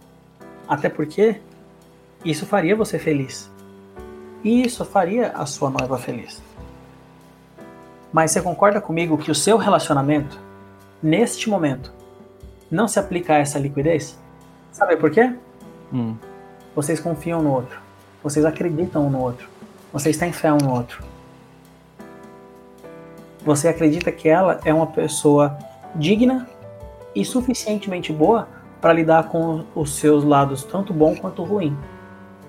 Até porque isso faria você feliz. E isso faria a sua noiva feliz. Mas você concorda comigo que o seu relacionamento, neste momento, não se aplica a essa liquidez? Sabe por quê? Hum. Vocês confiam no outro. Vocês acreditam no outro. Vocês têm fé um no outro. Você acredita que ela é uma pessoa digna e suficientemente boa para lidar com os seus lados, tanto bom quanto ruim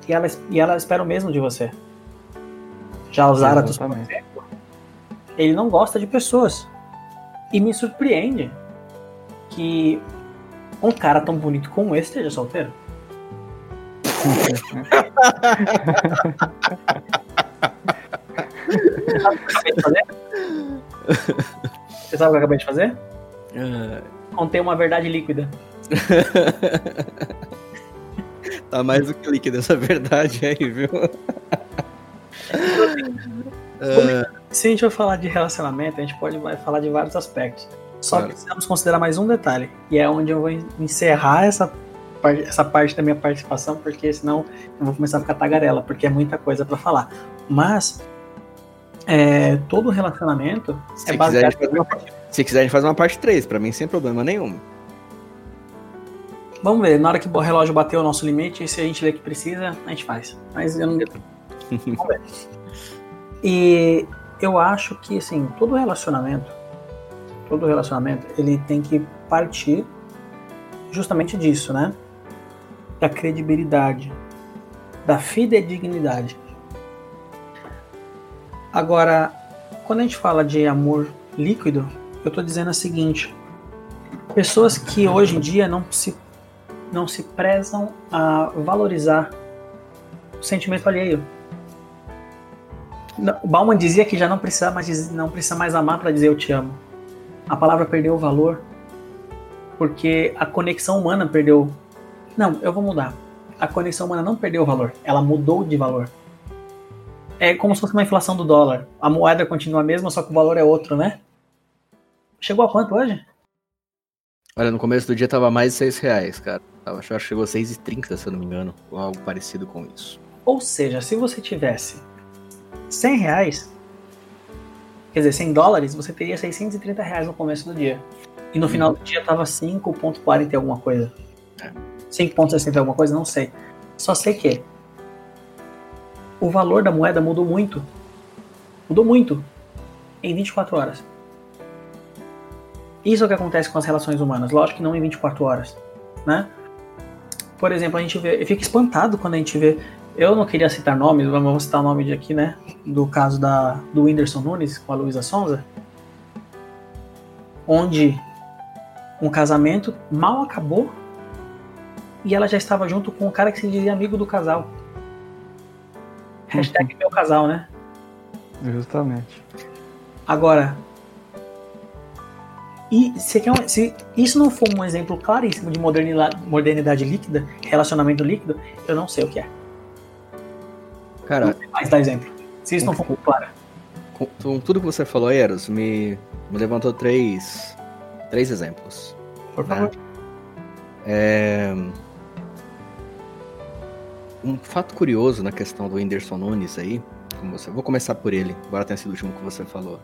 e ela, e ela espera o mesmo de você. Já o Zarathus, por exemplo, ele não gosta de pessoas. E me surpreende que um cara tão bonito como esse esteja solteiro. Você sabe o que eu acabei de fazer? Uh... Contei uma verdade líquida. Tá mais do que líquido essa verdade aí, viu? uh... Se a gente for falar de relacionamento, a gente pode vai falar de vários aspectos. Só claro. que precisamos considerar mais um detalhe, e é onde eu vou encerrar essa, essa parte da minha participação, porque senão eu vou começar a ficar tagarela, porque é muita coisa para falar. Mas é, todo relacionamento se é baseado. Quiser, uma... Se quiser, a gente faz uma parte 3, para mim sem problema nenhum. Vamos ver, na hora que o relógio bater o nosso limite, se a gente vê que precisa, a gente faz. Mas eu não. Vamos ver. E eu acho que, assim, todo relacionamento, todo relacionamento, ele tem que partir justamente disso, né? Da credibilidade, da fidedignidade. Agora, quando a gente fala de amor líquido, eu estou dizendo o seguinte: pessoas que hoje em dia não se não se prezam a valorizar sentimento alheio. O Bauman dizia que já não precisa mais, não precisa mais amar para dizer eu te amo. A palavra perdeu o valor porque a conexão humana perdeu. Não, eu vou mudar. A conexão humana não perdeu o valor, ela mudou de valor. É como se fosse uma inflação do dólar. A moeda continua a mesma, só que o valor é outro, né? Chegou a quanto hoje? Olha, no começo do dia tava mais de 6 reais, cara. Eu acho que chegou a 6,30, se eu não me engano. Ou algo parecido com isso. Ou seja, se você tivesse 100 reais, quer dizer, 100 dólares, você teria 630 reais no começo do dia. E no final do dia tava 5.40 e alguma coisa. 5.60 alguma coisa, não sei. Só sei que o valor da moeda mudou muito. Mudou muito em 24 horas. Isso é o que acontece com as relações humanas. Lógico que não em 24 horas, né? Por exemplo, a gente vê, eu fico espantado quando a gente vê eu não queria citar nomes, mas vou citar o nome de aqui, né? Do caso da, do Whindersson Nunes com a Luísa Sonza. Onde um casamento mal acabou e ela já estava junto com um cara que se dizia amigo do casal. Hashtag meu casal, né? Justamente. Agora, e se, se, isso não for um exemplo claríssimo de modernidade, modernidade líquida, relacionamento líquido, eu não sei o que é. Cara. Mais dá exemplo. Se isso com, não for claro. Com, com, tudo que você falou, Eros, me, me levantou três, três exemplos. Por favor. É, um fato curioso na questão do Whindersson Nunes aí, como você, vou começar por ele, embora tenha sido o último que você falou,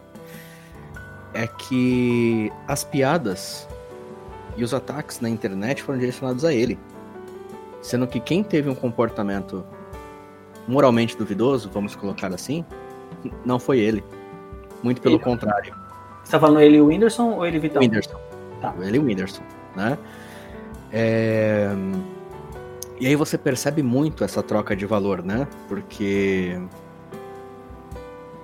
é que as piadas e os ataques na internet foram direcionados a ele, sendo que quem teve um comportamento moralmente duvidoso, vamos colocar assim, não foi ele. Muito pelo ele. contrário. Você tá falando ele e o Whindersson ou ele e Vitão? Whindersson. Tá. Ele e o Whindersson, né? É... E aí você percebe muito essa troca de valor, né? Porque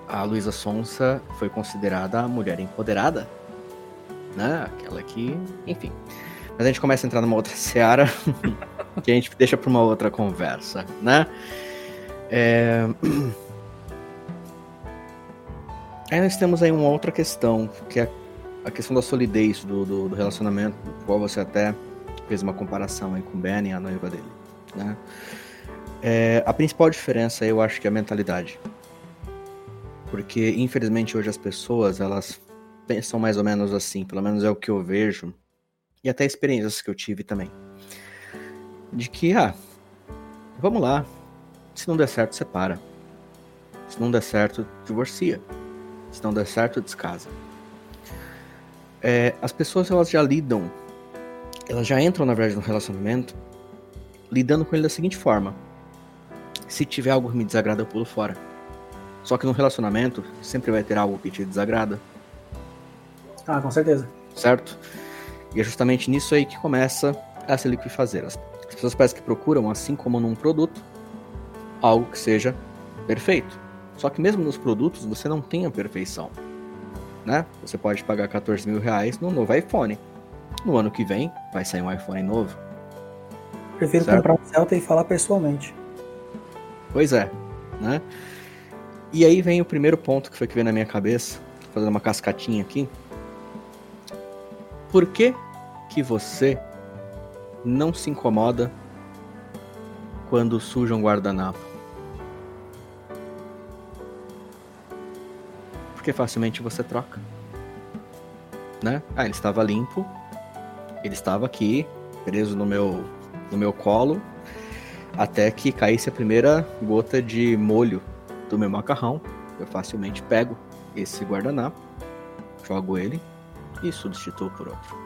a Luísa Sonsa foi considerada a mulher empoderada, né? Aquela que, enfim. Mas a gente começa a entrar numa outra seara que a gente deixa para uma outra conversa, né? É... Aí nós temos aí uma outra questão, que é a questão da solidez do, do, do relacionamento, qual você até fez uma comparação aí com o Ben e a noiva dele, né? É, a principal diferença eu acho que é a mentalidade. Porque infelizmente hoje as pessoas, elas pensam mais ou menos assim, pelo menos é o que eu vejo, e até experiências que eu tive também. De que, ah, vamos lá, se não der certo, separa. Se não der certo, divorcia. Se não der certo, descasa. É, as pessoas elas já lidam, elas já entram na verdade no relacionamento lidando com ele da seguinte forma: se tiver algo que me desagrada, eu pulo fora. Só que no relacionamento sempre vai ter algo que te desagrada. Ah, com certeza. Certo? E é justamente nisso aí que começa a se liquefazer. As pessoas parecem que procuram, assim como num produto, algo que seja perfeito. Só que mesmo nos produtos você não tem a perfeição. Né? Você pode pagar 14 mil reais no novo iPhone. No ano que vem vai sair um iPhone novo. Prefiro certo? comprar um Celta e falar pessoalmente. Pois é, né? E aí vem o primeiro ponto que foi que veio na minha cabeça, fazendo uma cascatinha aqui. Por que que você não se incomoda quando suja um guardanapo? Porque facilmente você troca. Né? Ah, ele estava limpo. Ele estava aqui, preso no meu, no meu colo, até que caísse a primeira gota de molho do meu macarrão. Eu facilmente pego esse guardanapo, jogo ele e substituo por outro.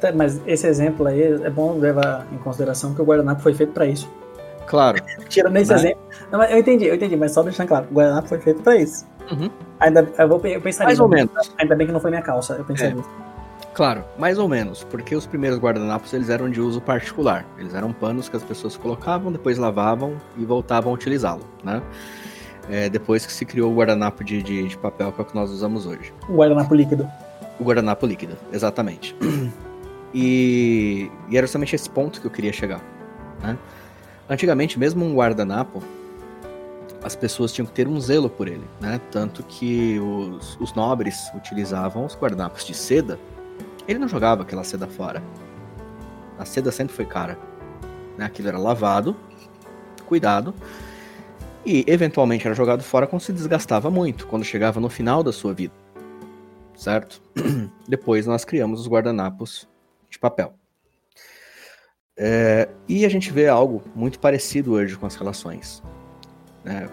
Tá, mas esse exemplo aí é bom levar em consideração que o guardanapo foi feito para isso. Claro. Tirando esse né? exemplo. Não, eu entendi, eu entendi, mas só deixando claro, o guardanapo foi feito para isso. Uhum. Ainda, eu vou eu pensar Mais ou menos. Ainda bem que não foi minha calça, eu pensei é. nisso. Claro, mais ou menos, porque os primeiros guardanapos eles eram de uso particular. Eles eram panos que as pessoas colocavam, depois lavavam e voltavam a utilizá-lo, né? É, depois que se criou o guardanapo de, de, de, papel que é o que nós usamos hoje. O guardanapo líquido. O guardanapo líquido, exatamente. E, e era justamente esse ponto que eu queria chegar. Né? Antigamente, mesmo um guardanapo, as pessoas tinham que ter um zelo por ele, né? Tanto que os, os nobres utilizavam os guardanapos de seda. Ele não jogava aquela seda fora. A seda sempre foi cara. Né? Aquilo era lavado, cuidado, e eventualmente era jogado fora quando se desgastava muito, quando chegava no final da sua vida. Certo? Depois nós criamos os guardanapos de papel. É, e a gente vê algo muito parecido hoje com as relações. Né?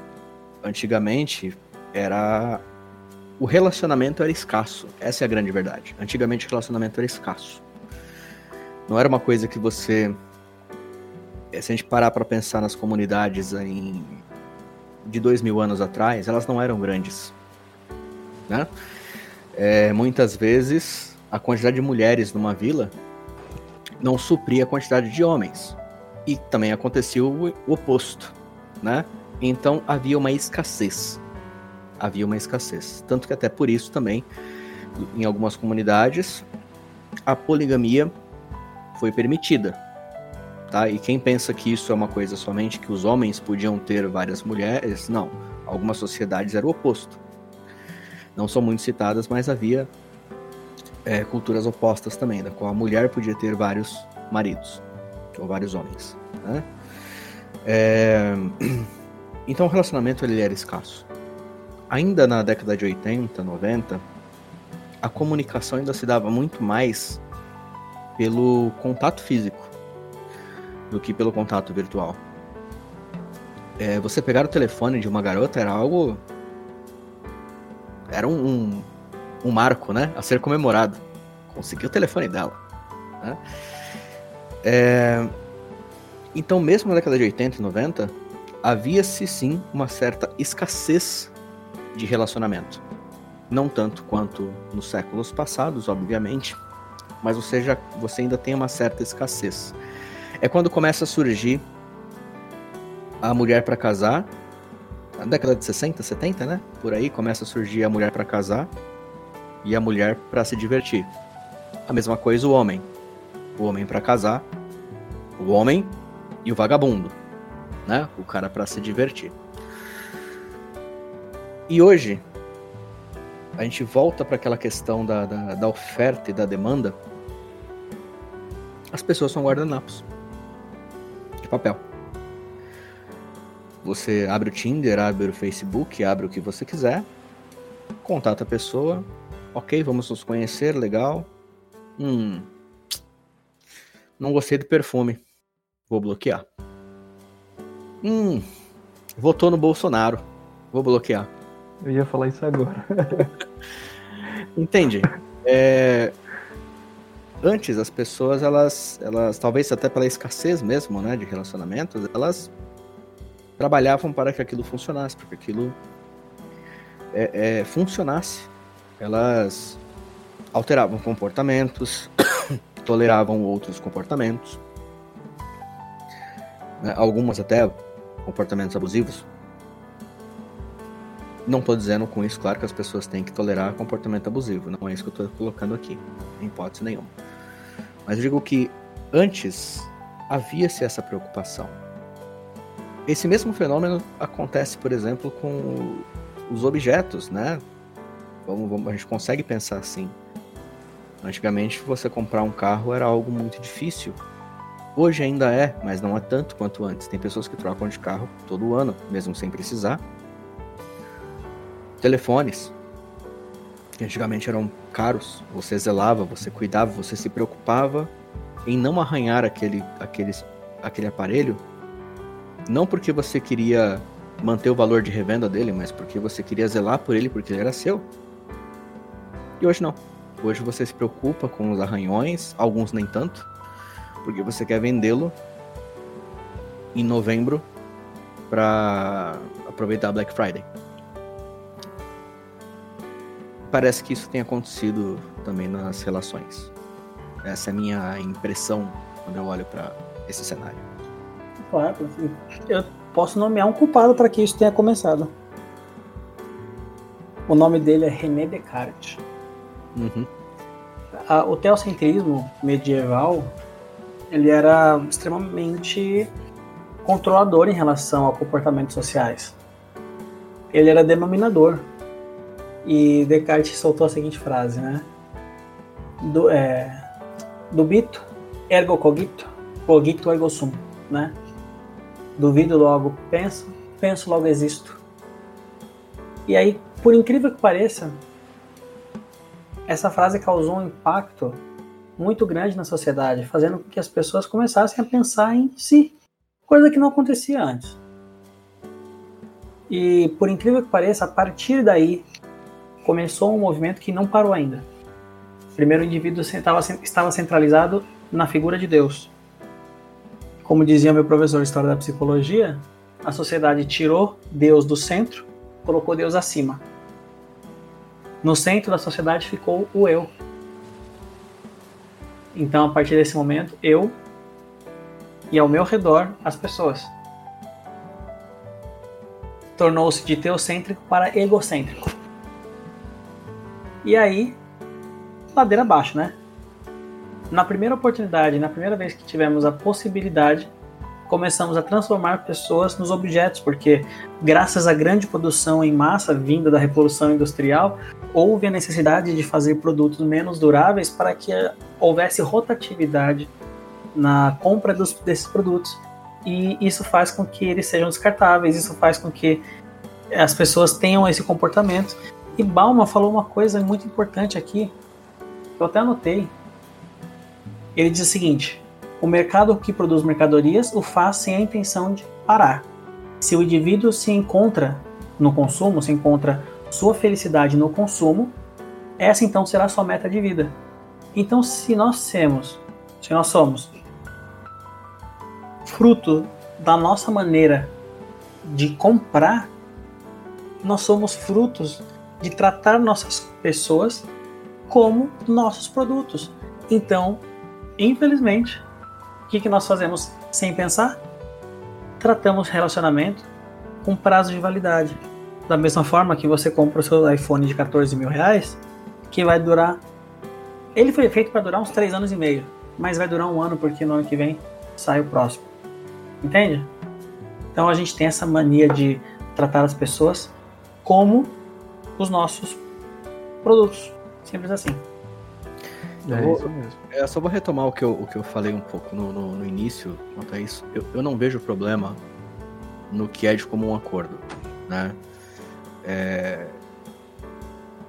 Antigamente era o relacionamento era escasso. Essa é a grande verdade. Antigamente o relacionamento era escasso. Não era uma coisa que você se a gente parar para pensar nas comunidades em, de dois mil anos atrás, elas não eram grandes. Né? É, muitas vezes a quantidade de mulheres numa vila não supria a quantidade de homens. E também acontecia o oposto. Né? Então havia uma escassez. Havia uma escassez. Tanto que até por isso também, em algumas comunidades, a poligamia foi permitida. Tá? E quem pensa que isso é uma coisa somente que os homens podiam ter várias mulheres, não. Algumas sociedades era o oposto. Não são muito citadas, mas havia é, culturas opostas também, da qual a mulher podia ter vários maridos, ou vários homens. Né? É... Então o relacionamento ele era escasso. Ainda na década de 80, 90, a comunicação ainda se dava muito mais pelo contato físico do que pelo contato virtual. É, você pegar o telefone de uma garota era algo. Era um, um, um marco, né? A ser comemorado. Conseguir o telefone dela. Né? É... Então, mesmo na década de 80 e 90, havia-se sim uma certa escassez de relacionamento. Não tanto quanto nos séculos passados, obviamente, mas você, já, você ainda tem uma certa escassez. É quando começa a surgir a mulher para casar, na década de 60, 70, né? Por aí começa a surgir a mulher para casar e a mulher para se divertir. A mesma coisa o homem. O homem para casar, o homem e o vagabundo né? O cara para se divertir. E hoje a gente volta para aquela questão da, da, da, oferta e da demanda. As pessoas são guardanapos de papel. Você abre o Tinder, abre o Facebook, abre o que você quiser, contata a pessoa, ok, vamos nos conhecer, legal. Hum, não gostei do perfume, vou bloquear. Hum, votou no Bolsonaro. Vou bloquear. Eu ia falar isso agora. Entende? É... Antes as pessoas, elas, elas, talvez até pela escassez mesmo, né, de relacionamentos, elas trabalhavam para que aquilo funcionasse, para que aquilo é, é, funcionasse. Elas alteravam comportamentos, toleravam outros comportamentos. Né, algumas até comportamentos abusivos. Não estou dizendo com isso, claro, que as pessoas têm que tolerar comportamento abusivo. Não é isso que eu estou colocando aqui, em hipótese nenhuma. Mas digo que antes havia-se essa preocupação. Esse mesmo fenômeno acontece, por exemplo, com os objetos, né? Vamos, vamos, a gente consegue pensar assim. Antigamente, você comprar um carro era algo muito difícil Hoje ainda é, mas não é tanto quanto antes. Tem pessoas que trocam de carro todo ano, mesmo sem precisar. Telefones, que antigamente eram caros, você zelava, você cuidava, você se preocupava em não arranhar aquele, aquele, aquele aparelho, não porque você queria manter o valor de revenda dele, mas porque você queria zelar por ele porque ele era seu. E hoje não. Hoje você se preocupa com os arranhões, alguns nem tanto porque você quer vendê-lo em novembro para aproveitar Black Friday. Parece que isso tem acontecido também nas relações. Essa é a minha impressão quando eu olho para esse cenário. Claro, eu posso nomear um culpado para que isso tenha começado. O nome dele é René Descartes. Uhum. o teocentrismo medieval ele era extremamente controlador em relação a comportamentos sociais. Ele era denominador. E Descartes soltou a seguinte frase, né? Do, é, dubito, ergo cogito, cogito ergo sum, né? Duvido, logo penso, penso, logo existo. E aí, por incrível que pareça, essa frase causou um impacto muito grande na sociedade, fazendo com que as pessoas começassem a pensar em si, coisa que não acontecia antes. E por incrível que pareça, a partir daí começou um movimento que não parou ainda. Primeiro, o indivíduo estava centralizado na figura de Deus. Como dizia meu professor de História da Psicologia, a sociedade tirou Deus do centro, colocou Deus acima. No centro da sociedade ficou o eu. Então, a partir desse momento, eu e ao meu redor as pessoas. Tornou-se de teocêntrico para egocêntrico. E aí, ladeira abaixo, né? Na primeira oportunidade, na primeira vez que tivemos a possibilidade, começamos a transformar pessoas nos objetos, porque graças à grande produção em massa vinda da Revolução Industrial, houve a necessidade de fazer produtos menos duráveis para que houvesse rotatividade na compra dos, desses produtos. E isso faz com que eles sejam descartáveis, isso faz com que as pessoas tenham esse comportamento. E Bauman falou uma coisa muito importante aqui, eu até anotei. Ele diz o seguinte: o mercado que produz mercadorias o faz sem a intenção de parar. Se o indivíduo se encontra no consumo, se encontra sua felicidade no consumo, essa então será sua meta de vida. Então, se nós temos, se nós somos fruto da nossa maneira de comprar, nós somos frutos de tratar nossas pessoas como nossos produtos. Então, infelizmente, o que, que nós fazemos sem pensar? Tratamos relacionamento com prazo de validade. Da mesma forma que você compra o seu iPhone de 14 mil reais, que vai durar. Ele foi feito para durar uns 3 anos e meio, mas vai durar um ano porque no ano que vem sai o próximo. Entende? Então a gente tem essa mania de tratar as pessoas como os nossos produtos. Simples assim. É vou, isso mesmo. É, só vou retomar o que eu, o que eu falei um pouco no, no, no início quanto a isso. Eu, eu não vejo problema no que é de comum acordo, né? É...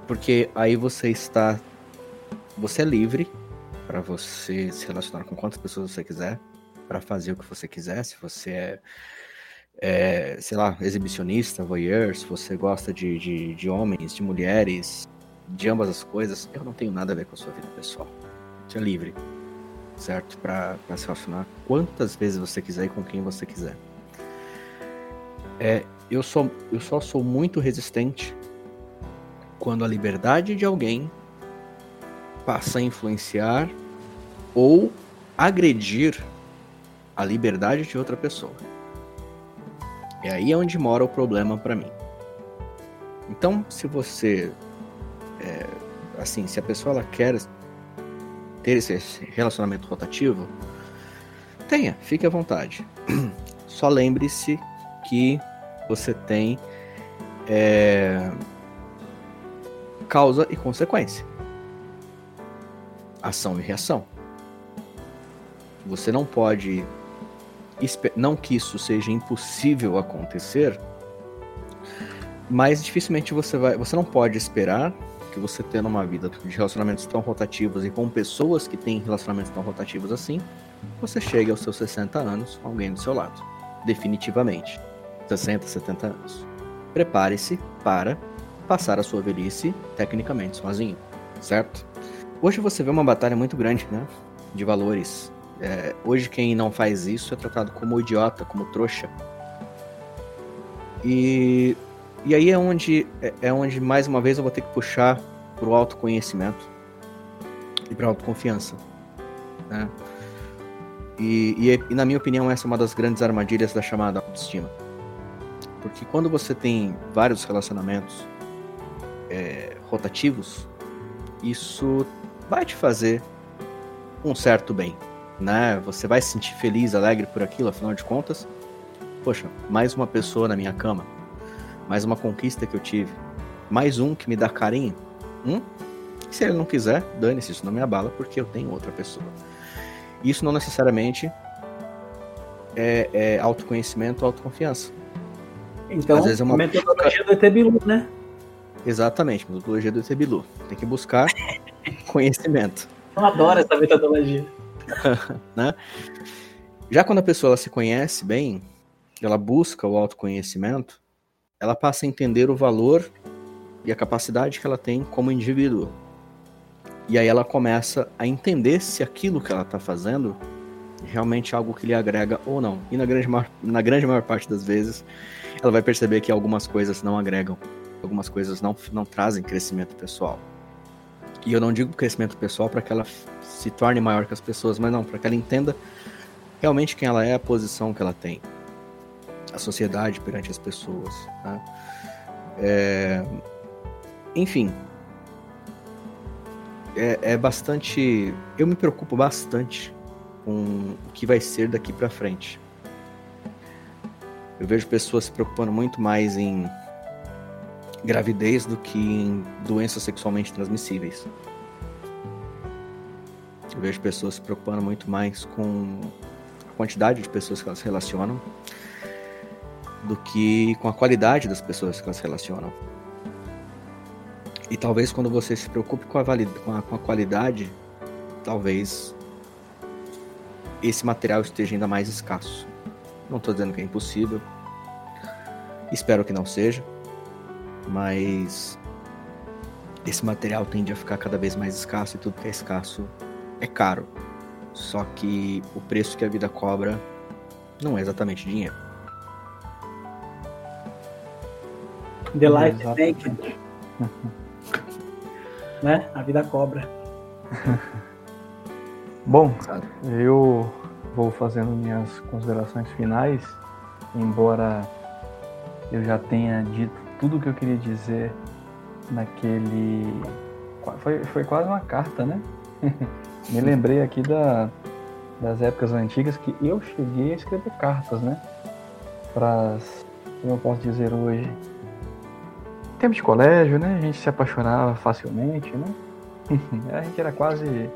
Porque aí você está. Você é livre para você se relacionar com quantas pessoas você quiser, para fazer o que você quiser. Se você é, é, sei lá, exibicionista, voyeur, se você gosta de, de, de homens, de mulheres, de ambas as coisas, eu não tenho nada a ver com a sua vida pessoal. Você é livre, certo? Para se relacionar quantas vezes você quiser e com quem você quiser. É, eu, sou, eu só sou muito resistente quando a liberdade de alguém passa a influenciar ou agredir a liberdade de outra pessoa. É aí onde mora o problema para mim. Então, se você é, assim, se a pessoa ela quer ter esse relacionamento rotativo, tenha, fique à vontade. Só lembre-se que você tem é, causa e consequência, ação e reação. Você não pode, não que isso seja impossível acontecer, mas dificilmente você vai, você não pode esperar que você tendo uma vida de relacionamentos tão rotativos e com pessoas que têm relacionamentos tão rotativos assim, você chega aos seus 60 anos com alguém do seu lado. Definitivamente. 60, 70 anos. Prepare-se para passar a sua velhice tecnicamente sozinho, certo? Hoje você vê uma batalha muito grande, né? De valores. É, hoje quem não faz isso é tratado como idiota, como trouxa. E e aí é onde, é, é onde mais uma vez eu vou ter que puxar para o autoconhecimento e para autoconfiança. Né? E, e, e, na minha opinião, essa é uma das grandes armadilhas da chamada autoestima. Porque quando você tem vários relacionamentos é, rotativos, isso vai te fazer um certo bem. Né? Você vai se sentir feliz, alegre por aquilo, afinal de contas, poxa, mais uma pessoa na minha cama, mais uma conquista que eu tive, mais um que me dá carinho. Hum? Se ele não quiser, dane-se, isso não me abala, porque eu tenho outra pessoa. Isso não necessariamente é, é autoconhecimento ou autoconfiança. Então, Às vezes é uma metodologia do Etebilu, né? Exatamente, metodologia do Etebilu. Tem que buscar conhecimento. Eu adoro essa metodologia. né? Já quando a pessoa se conhece bem, ela busca o autoconhecimento, ela passa a entender o valor e a capacidade que ela tem como indivíduo. E aí ela começa a entender se aquilo que ela está fazendo realmente é algo que lhe agrega ou não. E na grande, maior, na grande maior parte das vezes, ela vai perceber que algumas coisas não agregam, algumas coisas não, não trazem crescimento pessoal. E eu não digo crescimento pessoal para que ela se torne maior que as pessoas, mas não, para que ela entenda realmente quem ela é, a posição que ela tem, a sociedade perante as pessoas. Né? É... Enfim, é, é bastante. Eu me preocupo bastante com o que vai ser daqui para frente. Eu vejo pessoas se preocupando muito mais em gravidez do que em doenças sexualmente transmissíveis. Eu vejo pessoas se preocupando muito mais com a quantidade de pessoas que elas relacionam do que com a qualidade das pessoas que elas relacionam. E talvez quando você se preocupe com a, com a, com a qualidade, talvez esse material esteja ainda mais escasso. Não estou dizendo que é impossível. Espero que não seja. Mas esse material tende a ficar cada vez mais escasso e tudo que é escasso é caro. Só que o preço que a vida cobra não é exatamente dinheiro. The life is naked. né? A vida cobra. Bom, eu vou fazendo minhas considerações finais, embora eu já tenha dito tudo o que eu queria dizer naquele. Foi, foi quase uma carta, né? Me lembrei aqui da, das épocas antigas que eu cheguei a escrever cartas, né? Para, como eu posso dizer hoje, tempo de colégio, né? A gente se apaixonava facilmente, né? a gente era quase.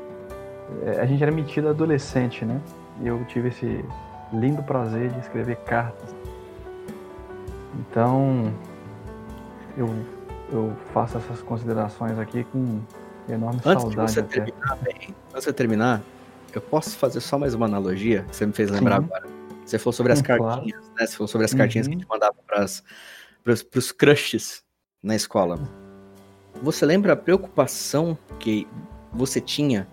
É, a gente era metido adolescente, né? E eu tive esse lindo prazer de escrever cartas. Então, eu, eu faço essas considerações aqui com enorme antes saudade. De você terminar, bem, antes de você terminar, eu posso fazer só mais uma analogia que você me fez lembrar Sim. agora. Você falou sobre as cartinhas, claro. né? Você falou sobre as cartinhas uhum. que a gente mandava para os crushes na escola. Você lembra a preocupação que você tinha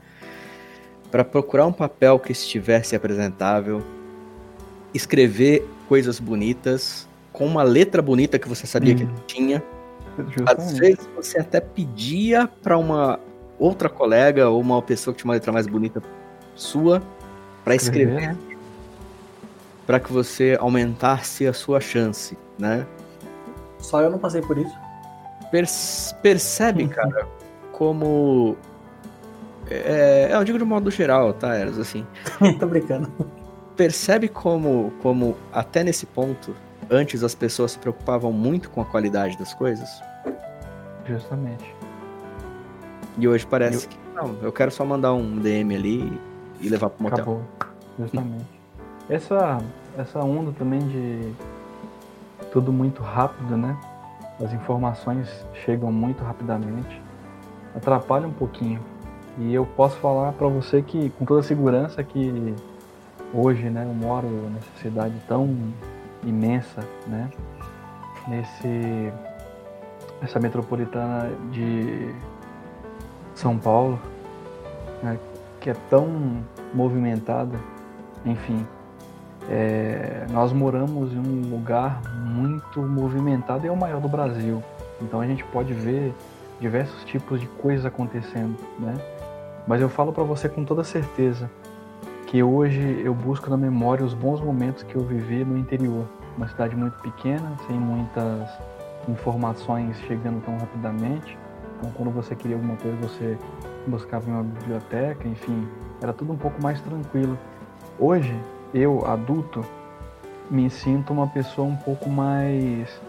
para procurar um papel que estivesse apresentável, escrever coisas bonitas, com uma letra bonita que você sabia hum. que tinha? Justamente. Às vezes você até pedia para uma outra colega ou uma pessoa que tinha uma letra mais bonita sua para escrever, para que você aumentasse a sua chance, né? Só eu não passei por isso percebe, uhum. cara, como. É, eu digo de modo geral, tá, Eras, assim. Tô brincando. Percebe como, como, até nesse ponto, antes as pessoas se preocupavam muito com a qualidade das coisas? Justamente. E hoje parece eu... que não, eu quero só mandar um DM ali e levar pro motel. Acabou. Justamente. essa, essa onda também de tudo muito rápido, né? as informações chegam muito rapidamente, atrapalha um pouquinho. E eu posso falar para você que, com toda segurança, que hoje, né, eu moro nessa cidade tão imensa, né, nesse, essa metropolitana de São Paulo, né, que é tão movimentada, enfim, é, nós moramos em um lugar muito movimentado e é o maior do Brasil. Então a gente pode ver diversos tipos de coisas acontecendo, né? Mas eu falo para você com toda certeza que hoje eu busco na memória os bons momentos que eu vivi no interior, uma cidade muito pequena, sem muitas informações chegando tão rapidamente. Então, quando você queria alguma coisa, você buscava em uma biblioteca, enfim, era tudo um pouco mais tranquilo. Hoje, eu, adulto, me sinto uma pessoa um pouco mais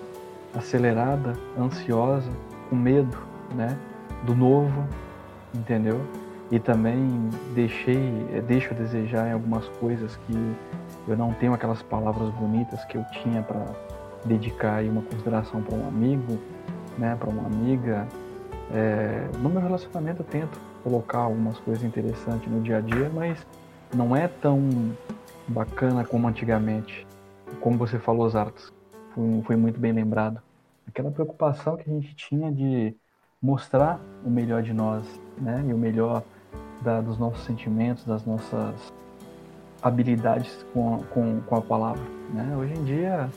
acelerada, ansiosa, com medo, né? Do novo, entendeu? E também deixei, eh, deixo a desejar em algumas coisas que eu não tenho aquelas palavras bonitas que eu tinha para dedicar uma consideração para um amigo, né, para uma amiga. É, no meu relacionamento eu tento colocar algumas coisas interessantes no dia a dia, mas não é tão bacana como antigamente. Como você falou, Zartos, foi, foi muito bem lembrado. Aquela preocupação que a gente tinha de mostrar o melhor de nós, né, e o melhor da, dos nossos sentimentos, das nossas habilidades com a, com, com a palavra. Né? Hoje em dia,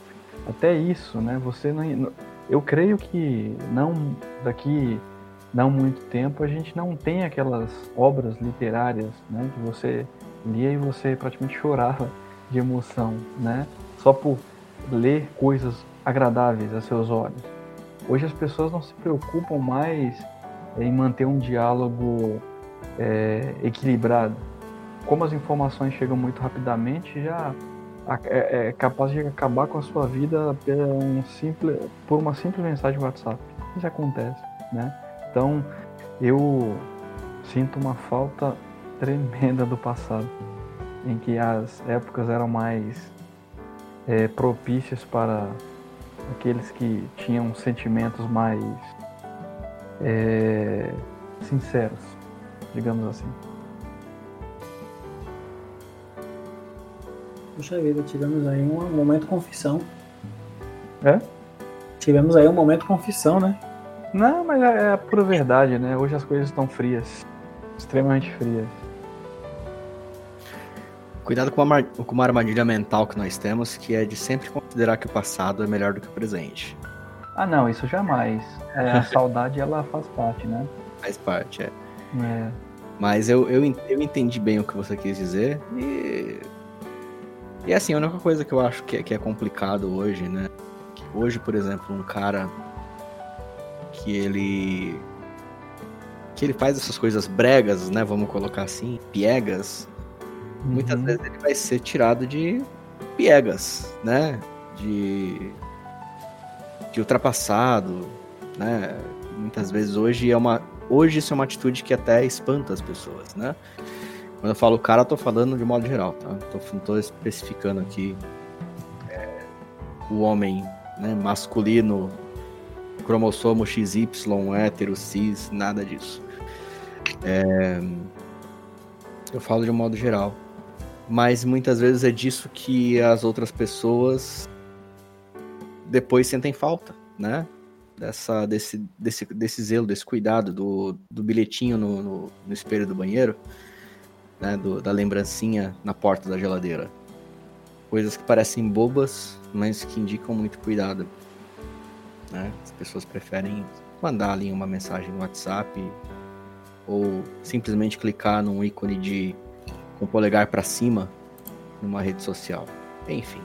até isso, né? Você não, eu creio que não daqui não muito tempo a gente não tem aquelas obras literárias, né? Que você lia e você praticamente chorava de emoção, né? Só por ler coisas agradáveis a seus olhos. Hoje as pessoas não se preocupam mais em manter um diálogo é, equilibrado. Como as informações chegam muito rapidamente, já é, é capaz de acabar com a sua vida por, um simples, por uma simples mensagem WhatsApp. Isso acontece, né? Então, eu sinto uma falta tremenda do passado, em que as épocas eram mais é, propícias para aqueles que tinham sentimentos mais é, sinceros, digamos assim. Puxa vida, tivemos aí um momento confissão. É? Tivemos aí um momento confissão, né? Não, mas é, é a pura verdade, né? Hoje as coisas estão frias. Extremamente frias. Cuidado com uma, com uma armadilha mental que nós temos, que é de sempre considerar que o passado é melhor do que o presente. Ah, não, isso jamais. É, a saudade, ela faz parte, né? Faz parte, é. É. Mas eu, eu, eu entendi bem o que você quis dizer e. E assim, a única coisa que eu acho que é, que é complicado hoje, né? Que hoje, por exemplo, um cara que ele. que ele faz essas coisas bregas, né? Vamos colocar assim, piegas. Uhum. Muitas vezes ele vai ser tirado de piegas, né? De. de ultrapassado, né? Muitas vezes hoje é uma hoje isso é uma atitude que até espanta as pessoas, né? Quando eu falo cara, eu tô falando de modo geral, tá? Tô, não tô especificando aqui é, o homem né, masculino, cromossomo XY, hétero, cis, nada disso. É, eu falo de modo geral. Mas muitas vezes é disso que as outras pessoas depois sentem falta, né? Dessa, desse, desse, desse zelo, desse cuidado, do, do bilhetinho no, no, no espelho do banheiro, né, do, da lembrancinha na porta da geladeira. Coisas que parecem bobas, mas que indicam muito cuidado. Né? As pessoas preferem mandar ali uma mensagem no WhatsApp ou simplesmente clicar num ícone de com o polegar para cima numa rede social. Enfim.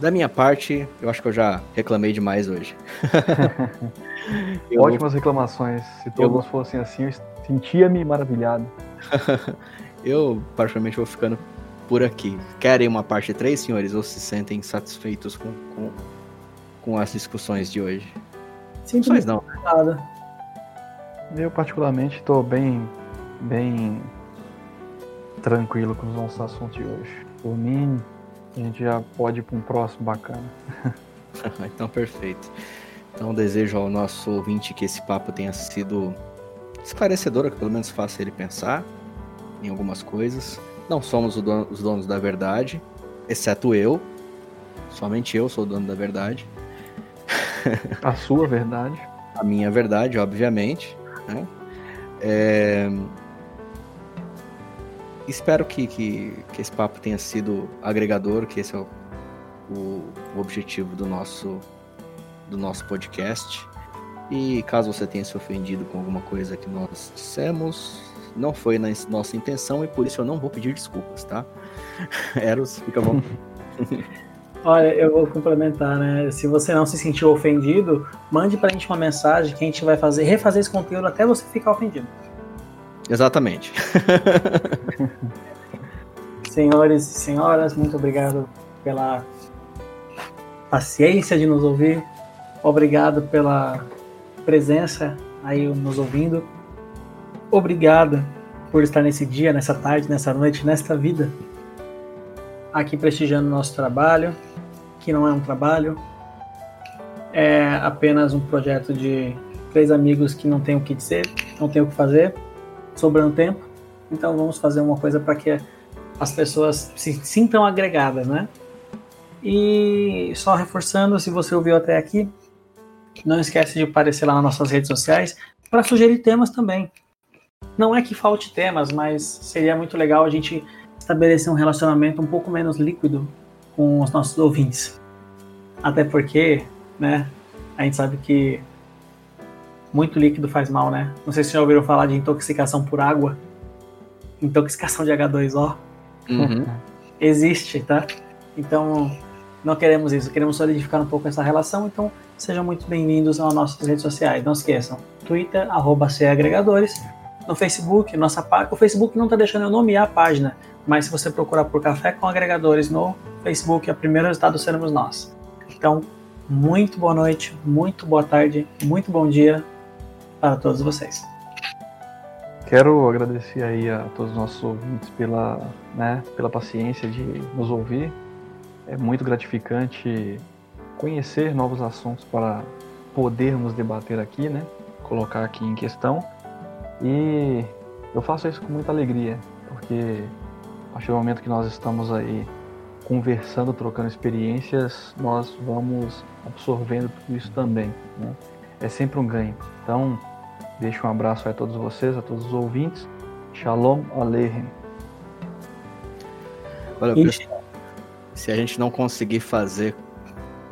Da minha parte, eu acho que eu já reclamei demais hoje. eu... Ótimas reclamações. Se todos eu... fossem assim, eu sentia-me maravilhado. eu, particularmente, vou ficando por aqui. Querem uma parte 3, senhores, ou se sentem satisfeitos com, com, com as discussões de hoje? Discussões não. Nada. Eu, particularmente, estou bem, bem tranquilo com os nossos assuntos de hoje. Por mim, a gente já pode ir para um próximo bacana. então, perfeito. Então, desejo ao nosso ouvinte que esse papo tenha sido esclarecedor, que pelo menos faça ele pensar em algumas coisas. Não somos os donos da verdade, exceto eu. Somente eu sou o dono da verdade. A sua verdade. A minha verdade, obviamente. Né? É espero que, que, que, esse papo tenha sido agregador, que esse é o, o, o, objetivo do nosso, do nosso podcast. E caso você tenha se ofendido com alguma coisa que nós dissemos, não foi na nossa intenção e por isso eu não vou pedir desculpas, tá? Eros, fica bom. Olha, eu vou complementar, né? Se você não se sentiu ofendido, mande pra gente uma mensagem que a gente vai fazer, refazer esse conteúdo até você ficar ofendido. Exatamente. Senhores e senhoras, muito obrigado pela paciência de nos ouvir. Obrigado pela presença aí nos ouvindo. Obrigado por estar nesse dia, nessa tarde, nessa noite, nesta vida, aqui prestigiando nosso trabalho, que não é um trabalho, é apenas um projeto de três amigos que não tem o que dizer, não tem o que fazer, sobrando tempo. Então vamos fazer uma coisa para que as pessoas se sintam agregadas, né? E só reforçando, se você ouviu até aqui, não esquece de aparecer lá nas nossas redes sociais para sugerir temas também. Não é que falte temas, mas seria muito legal a gente estabelecer um relacionamento um pouco menos líquido com os nossos ouvintes. Até porque, né, a gente sabe que muito líquido faz mal, né? Não sei se já ouviram falar de intoxicação por água. Intoxicação de H2O. Uhum. Existe, tá? Então, não queremos isso. Queremos solidificar um pouco essa relação. Então, sejam muito bem-vindos às nossas redes sociais. Não esqueçam, Twitter, arroba Agregadores. No Facebook, nossa página. O Facebook não está deixando eu nomear a página, mas se você procurar por Café com Agregadores no Facebook, o primeiro resultado seremos nós. Então, muito boa noite, muito boa tarde, muito bom dia para todos vocês. Quero agradecer aí a todos os nossos ouvintes pela, né, pela paciência de nos ouvir. É muito gratificante conhecer novos assuntos para podermos debater aqui, né? Colocar aqui em questão. E eu faço isso com muita alegria, porque a partir do momento que nós estamos aí conversando, trocando experiências, nós vamos absorvendo tudo isso também. Né? É sempre um ganho. Então, deixo um abraço a todos vocês, a todos os ouvintes. Shalom Aleichem. Olha, pessoal, se a gente não conseguir fazer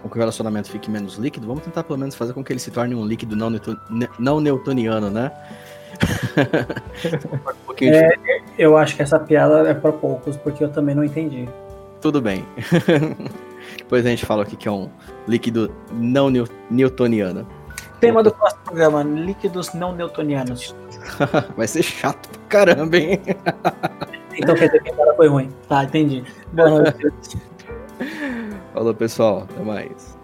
com que o relacionamento fique menos líquido, vamos tentar pelo menos fazer com que ele se torne um líquido não, não newtoniano, né? um é, eu acho que essa piada é para poucos, porque eu também não entendi. Tudo bem. Depois a gente fala aqui que é um líquido não newtoniano. Tema do próximo programa: líquidos não newtonianos. Vai ser chato pra caramba, hein? então quer dizer que agora foi ruim. Tá, entendi. Boa noite. Falou, pessoal. Até mais.